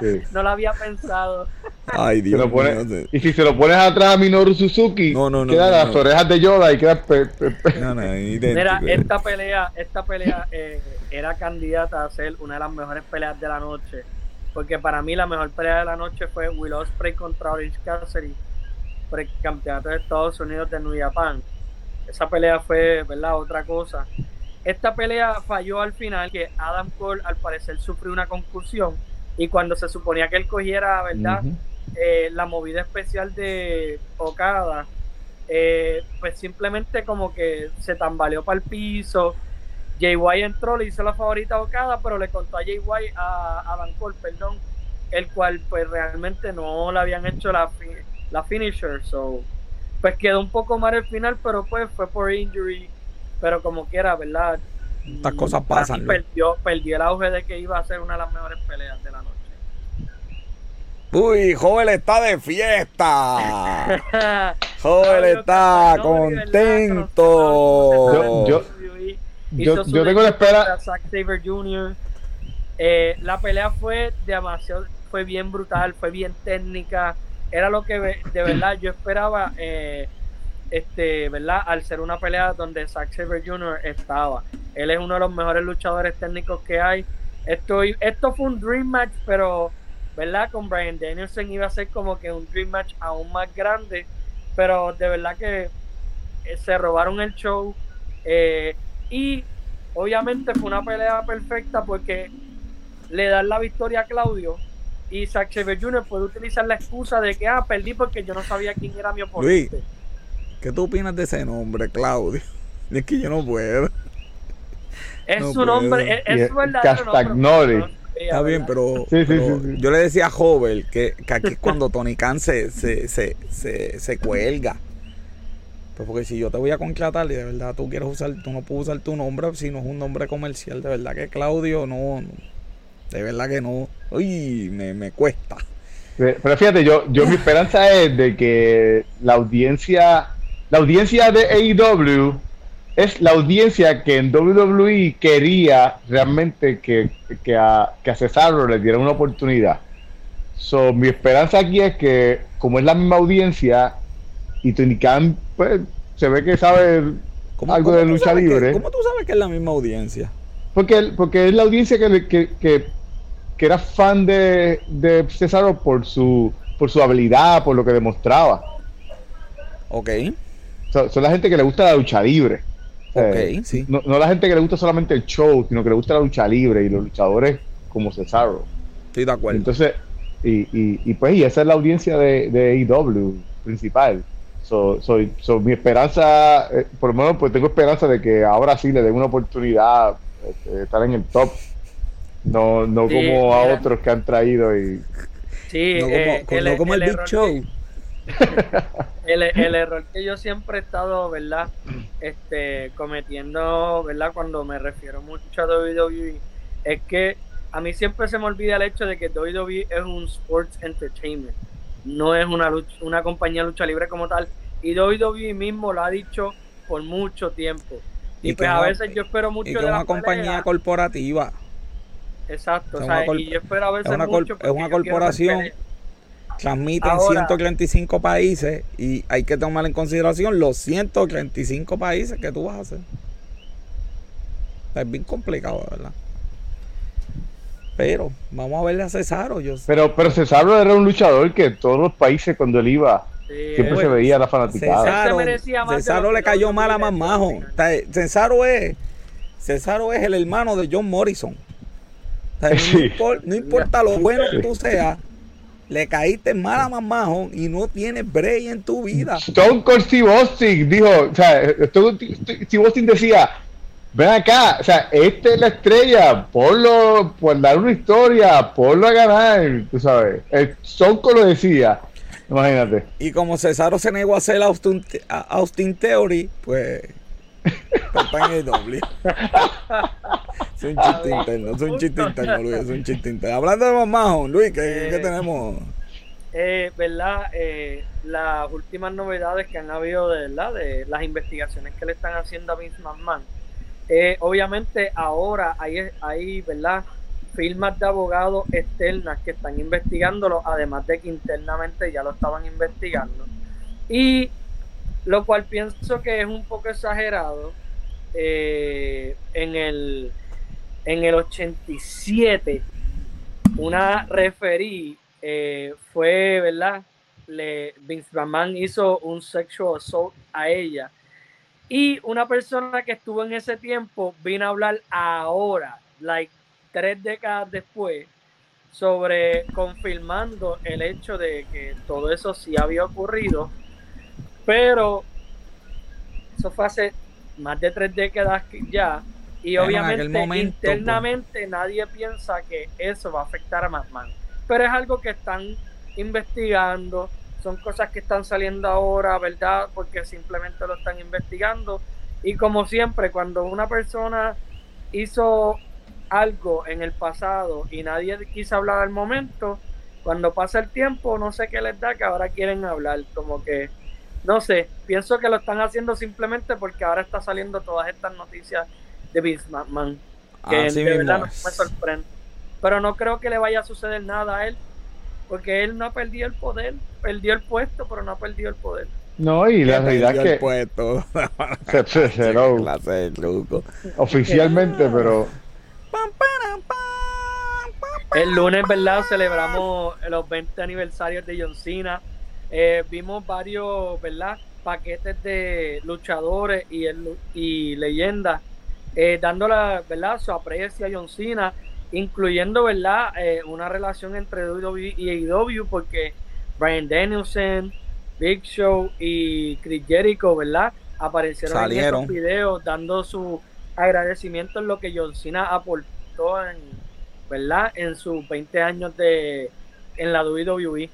Sí. no lo había pensado. Ay, Dios pone- mío. y si se lo pones atrás a Minoru Suzuki, No, no, no, queda no, las no. orejas de Yoda y queda pe- pe- pe- No, no. Mira, esta pelea, esta pelea eh, era candidata a ser una de las mejores peleas de la noche. Porque para mí la mejor pelea de la noche fue Will Ospreay contra Orange Cassidy por el campeonato de Estados Unidos de New Japan. Esa pelea fue, ¿verdad? Otra cosa. Esta pelea falló al final, que Adam Cole al parecer sufrió una concusión y cuando se suponía que él cogiera, ¿verdad? Eh, la movida especial de Okada, eh, pues simplemente como que se tambaleó para el piso. JY entró, le hizo la favorita a Okada, pero le contó a JY, a, a Van Cole, perdón, el cual pues realmente no le habían hecho la, fi- la finisher. So, pues quedó un poco mal el final, pero pues fue por injury. Pero como quiera, ¿verdad? Estas cosas pasan. Perdió, perdió el auge de que iba a ser una de las mejores peleas de la noche. Uy, joven está de fiesta. Ah, Joven está contento. Yo- yo- tengo la espera- Zack Sabre Jr. Eh, la pelea fue demasiado, fue bien brutal, fue bien técnica. Era lo que de verdad yo esperaba, eh, este, ¿verdad? Al ser una pelea donde Zack Sabre Jr. estaba. Él es uno de los mejores luchadores técnicos que hay. Esto, esto fue un dream match, pero, ¿verdad? Con Brian Danielson iba a ser como que un dream match aún más grande. Pero de verdad que eh, se robaron el show. eh, y obviamente fue una pelea perfecta porque le dan la victoria a Claudio. Y Zack Sabre Jr. puede utilizar la excusa de que, ah, perdí porque yo no sabía quién era mi oponente. ¿Qué tú opinas de ese nombre, Claudio? Es que yo no puedo. Es No su nombre, es, es su verdadero nombre. Castagnoli. No Está bien, ¿verdad? pero, Sí, sí, pero sí, sí. yo le decía a Jovel que, que aquí es cuando Tony Khan se, se, se, se, se cuelga. Porque si yo te voy a contratar y de verdad tú quieres usar, tú no puedes usar tu nombre si no es un nombre comercial. De verdad que Claudio no, no. de verdad que no. Uy, me, me cuesta. Pero fíjate, yo, yo mi esperanza es de que la audiencia, la audiencia de AEW es la audiencia que en WWE quería realmente que, que a, que a Cesaro le diera una oportunidad. So, mi esperanza aquí es que, como es la misma audiencia, y Tony Khan, pues, se ve que sabe ¿Cómo- algo cómo de lucha sabes que- libre. ¿Cómo tú sabes que es la misma audiencia? Porque, porque es la audiencia que, que, que, que era fan de, de Cesaro por su, por su habilidad, por lo que demostraba. Ok, Son, son la gente que le gusta la lucha libre. O sea, ok, sí. no, no la gente que le gusta solamente el show, sino que le gusta la lucha libre y los luchadores como Cesaro. Estoy de acuerdo. Entonces, y, y, y pues, y esa es la audiencia de, de AEW principal. So, so- so, mi esperanza, eh, por lo menos, pues tengo esperanza de que ahora sí le den una oportunidad este, de estar en el top. No, no Sí, como a otros que han traído y Sí, no como, eh, con- el- no como el, Big Show. que- el, el error que yo siempre he estado, ¿verdad? Este, cometiendo, ¿verdad? Cuando me refiero mucho a WWE, es que a mí siempre se me olvida el hecho de que WWE es un sports entertainment, no es una lucha, una compañía de lucha libre como tal. Y WWE mismo lo ha dicho por mucho tiempo. Y, Y que pues a veces yo espero mucho Y que de es una compañía peleas. corporativa. Exacto, es o sea, y yo espero a veces es una mucho es porque una corporación. Transmite en Ahora- 135 países y hay que tomar en consideración los 135 países que tú vas a hacer. Es bien complicado, verdad. Pero vamos a verle a Cesaro. Yo, pero pero Cesaro era un luchador que todos los países cuando él iba Sí, siempre eh, se veía la fanaticada. Cesaro, Cesaro le cayó mal a le más dio majo. al final. O sea, Cesaro es Cesaro es el hermano de John Morrison. O sea, no, Sí. impor- no importa lo bueno que tú seas, le caíste mal a más majo y no tienes break en tu vida. Stone Cold Steve Austin dijo, o sea, Stone- Steve Austin decía, ven acá, o sea, esta es la estrella, ponlo, por dar una historia, ponlo a ganar, tú sabes. El Stone Cold lo decía, imagínate. Y como Cesaro se negó a hacer Austin, Austin Theory, pues está en el doble. Es un chiste interno, es un chiste interno, Luis, es un chiste interno. Hablando de majo, Luis, ¿qué, qué Eh. tenemos? eh, ¿verdad? Eh, las últimas novedades que han habido de, ¿verdad? de las investigaciones que le están haciendo a Vince McMahon. Eh, obviamente ahora hay, hay, ¿verdad? Firmas de abogados externas que están investigándolo, además de que internamente ya lo estaban investigando. Y lo cual pienso que es un poco exagerado. eh, en el en el 87 una referí eh, fue, ¿verdad? Le, Vince McMahon hizo un sexual assault a ella. Y una persona que estuvo en ese tiempo vino a hablar ahora, like tres décadas después, sobre confirmando el hecho de que todo eso sí había ocurrido, pero eso fue hace más de tres décadas ya, y Bueno, obviamente pues. internamente nadie piensa que eso va a afectar a McMahon, pero es algo que están investigando, son cosas que están saliendo ahora, ¿verdad? Porque simplemente lo están investigando, y como siempre, cuando una persona hizo algo en el pasado y nadie quiso hablar al momento, cuando pasa el tiempo, no sé qué les da que ahora quieren hablar, como que, no sé, pienso que lo están haciendo simplemente porque ahora está saliendo todas estas noticias de McMahon, que Así de mismo verdad no me sorprende. Pero no creo que le vaya a suceder nada a él, porque él no ha perdido el poder, perdió el puesto, pero no ha perdido el poder. No, y la realidad es el que puesto. se, se- clase de truco. oficialmente, pero Pam, param, pam, pam, pam. El lunes, ¿verdad? Celebramos los 20 aniversarios de John Cena. Eh, vimos varios, ¿verdad? Paquetes de luchadores y, el, y leyendas eh, dándole, ¿verdad? Su aprecio a John Cena, incluyendo, ¿verdad? Eh, una relación entre WWE y AEW porque Brian Danielson, Big Show y Chris Jericho, ¿verdad? Aparecieron Salieron. en esos videos dando su agradecimiento en lo que John Cena aportó en, ¿verdad? En sus 20 años de en la WWE.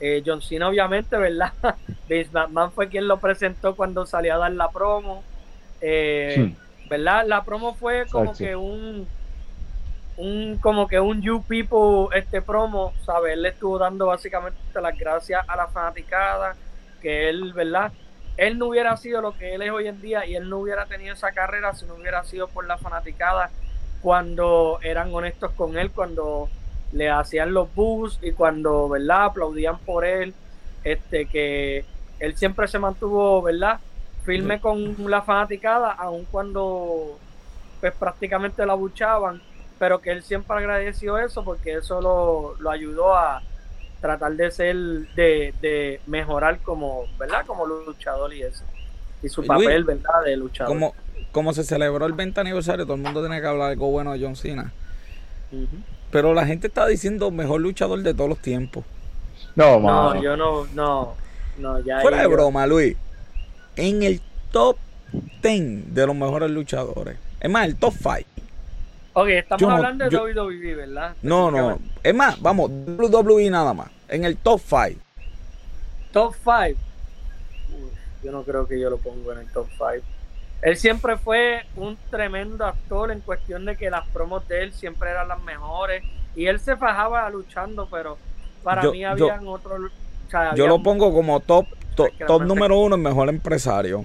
Eh, John Cena obviamente, ¿verdad? Vince McMahon fue quien lo presentó cuando salió a dar la promo. Eh, Sí. ¿Verdad? La promo fue como Exacto. que un un como que un you people este promo, ¿sabes? Él le estuvo dando básicamente las gracias a la fanaticada, que él, ¿verdad? Él no hubiera sido lo que él es hoy en día y él no hubiera tenido esa carrera si no hubiera sido por la fanaticada cuando eran honestos con él, cuando le hacían los bus y cuando, ¿verdad? Aplaudían por él, este que él siempre se mantuvo, ¿verdad? Firme con la fanaticada, aun cuando pues prácticamente la buchaban, pero que él siempre agradeció eso porque eso lo, lo ayudó a tratar de ser, de, de mejorar como, ¿verdad? Como luchador y eso. Y su Luis, papel, ¿verdad? De luchador. Como, como se celebró el 20 aniversario, todo el mundo tenía que hablar algo bueno de John Cena. Pero la gente está diciendo mejor luchador de todos los tiempos. no, No, mano. yo no, no, no, ya. Fuera de yo- broma, Luis. En el top 10 de los mejores luchadores. Es más, el top 5. Ok, estamos Yo no- hablando de yo- WWE, ¿verdad? No, no. Es más, vamos, WWE nada más. En el top 5. Top 5. Yo no creo que yo lo pongo en el top 5. Él siempre fue un tremendo actor en cuestión de que las promos de él siempre eran las mejores. Y él se fajaba luchando, pero para Yo- mí yo- habían otros. o sea, Yo habían- lo pongo como top, top realmente- número uno, el mejor empresario.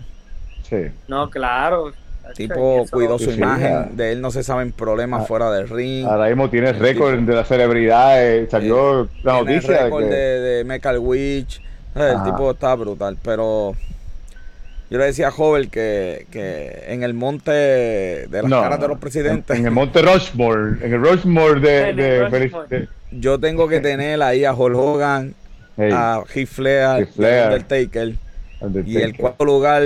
Sí. No, claro. Tipo, cuidó su Sí, imagen. De él no se saben problemas Ah. fuera del ring. Ahora mismo tiene El récord de las celebridades. Salió la noticia de récord que. de, de Witch. Sea, El tipo está brutal. Pero yo le decía a Joven que, que en el monte de las No, caras de los presidentes, En, en el Monte Rushmore. En el Rushmore de. De, Rushmore. de- yo tengo que tener ahí a Hulk Hogan, hey, a Heath Flair, Heath Flair. y a Undertaker. Y el cuarto lugar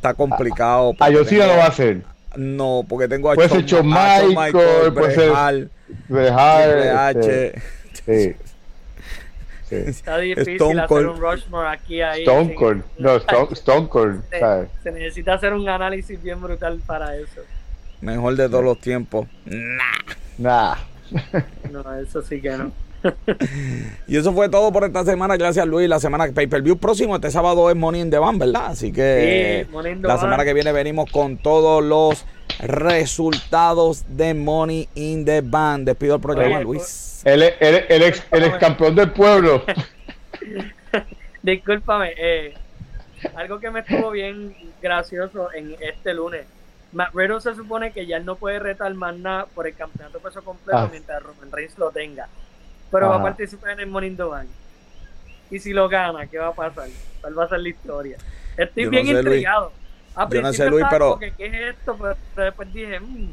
está complicado. A porque John Cena tengo- lo va a hacer. No, porque tengo a Puede ser Shawn a Shawn Michaels, puede Hart, Dejar. Triple H. este, sí. Sí. Está difícil Stone hacer Cold. un Rushmore aquí ahí. Stone sin- Cold. No, Stone, Stone Cold. Se, ¿sabes? se necesita hacer un análisis bien brutal para eso. Mejor de todos los tiempos. Nah. Nah. No, eso sí que no. Y eso fue todo por esta semana. Gracias, Luis. La semana que Pay Per View próximo, este sábado es Money in the Bank, ¿verdad? Así que Sí, la Bank. semana que viene venimos con todos los resultados de Money in the Band. Despido el programa, Oye, Luis. El, el, el ex, el ex campeón del pueblo. Discúlpame, eh, algo que me estuvo bien gracioso en este lunes. Matt Riddle se supone que ya él no puede retar más nada por el campeonato peso completo Ah. mientras Roman Reigns lo tenga. Pero va a participar en el Morning the Bank. Y si lo gana, ¿qué va a pasar? ¿Cuál va a ser la historia? Estoy Yo no bien sé, intrigado. Al Yo no principio sé, Luis, estaba pero- que, ¿Qué es esto? Pero, después dije, mm,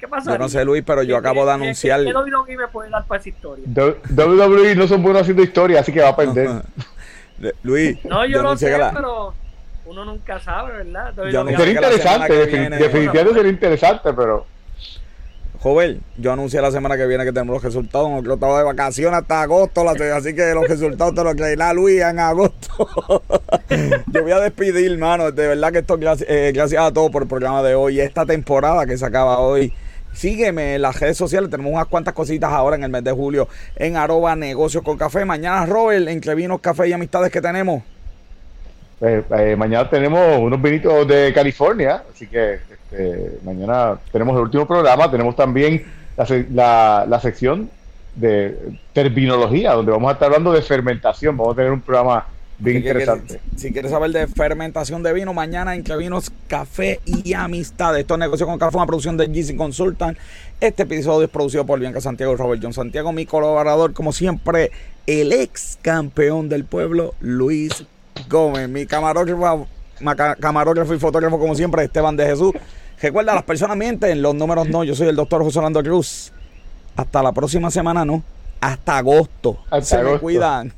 ¿qué pasa? Yo no sé, Luis, pero yo acabo de anunciar. ¿Qué WWE me puede dar para esa historia? WWE no son buenos haciendo historia, así que va a perder. Luis, No, yo, lo anuncié sé, la- pero uno nunca sabe, ¿verdad? Yo WWE anuncié Sería interesante, definitivamente sería interesante, pero Joven, yo anuncié la semana que viene que tenemos los resultados. No que estaba de vacaciones hasta agosto, así que los resultados te los creerá Luis en agosto. yo voy a despedir, hermano. De verdad que esto, gracias, eh, gracias a todos por el programa de hoy. Esta temporada que se acaba hoy. Sígueme en las redes sociales. Tenemos unas cuantas cositas ahora en el mes de julio en arroba negocios con café. Mañana, Robert, entre vinos, café y amistades que tenemos. eh, eh, mañana tenemos unos vinitos de California, así que este, mañana tenemos el último programa, tenemos también la, la, la sección de terminología, donde vamos a estar hablando de fermentación, vamos a tener un programa bien Así interesante. que, si quieres saber de fermentación de vino, mañana entre vinos, café y amistades. Esto es Negocio con Café, una producción de GC Consultant. Este episodio es producido por Bianca Santiago y Robert John Santiago, mi colaborador, como siempre, el ex campeón del pueblo, Luis Gómez. Mi camarógrafo, camarógrafo y fotógrafo, como siempre, Esteban de Jesús. Recuerda, las personas mienten, los números no. Yo soy el doctor José Orlando Cruz. Hasta la próxima semana, no. Hasta agosto. Hasta Se me agosto. cuidan.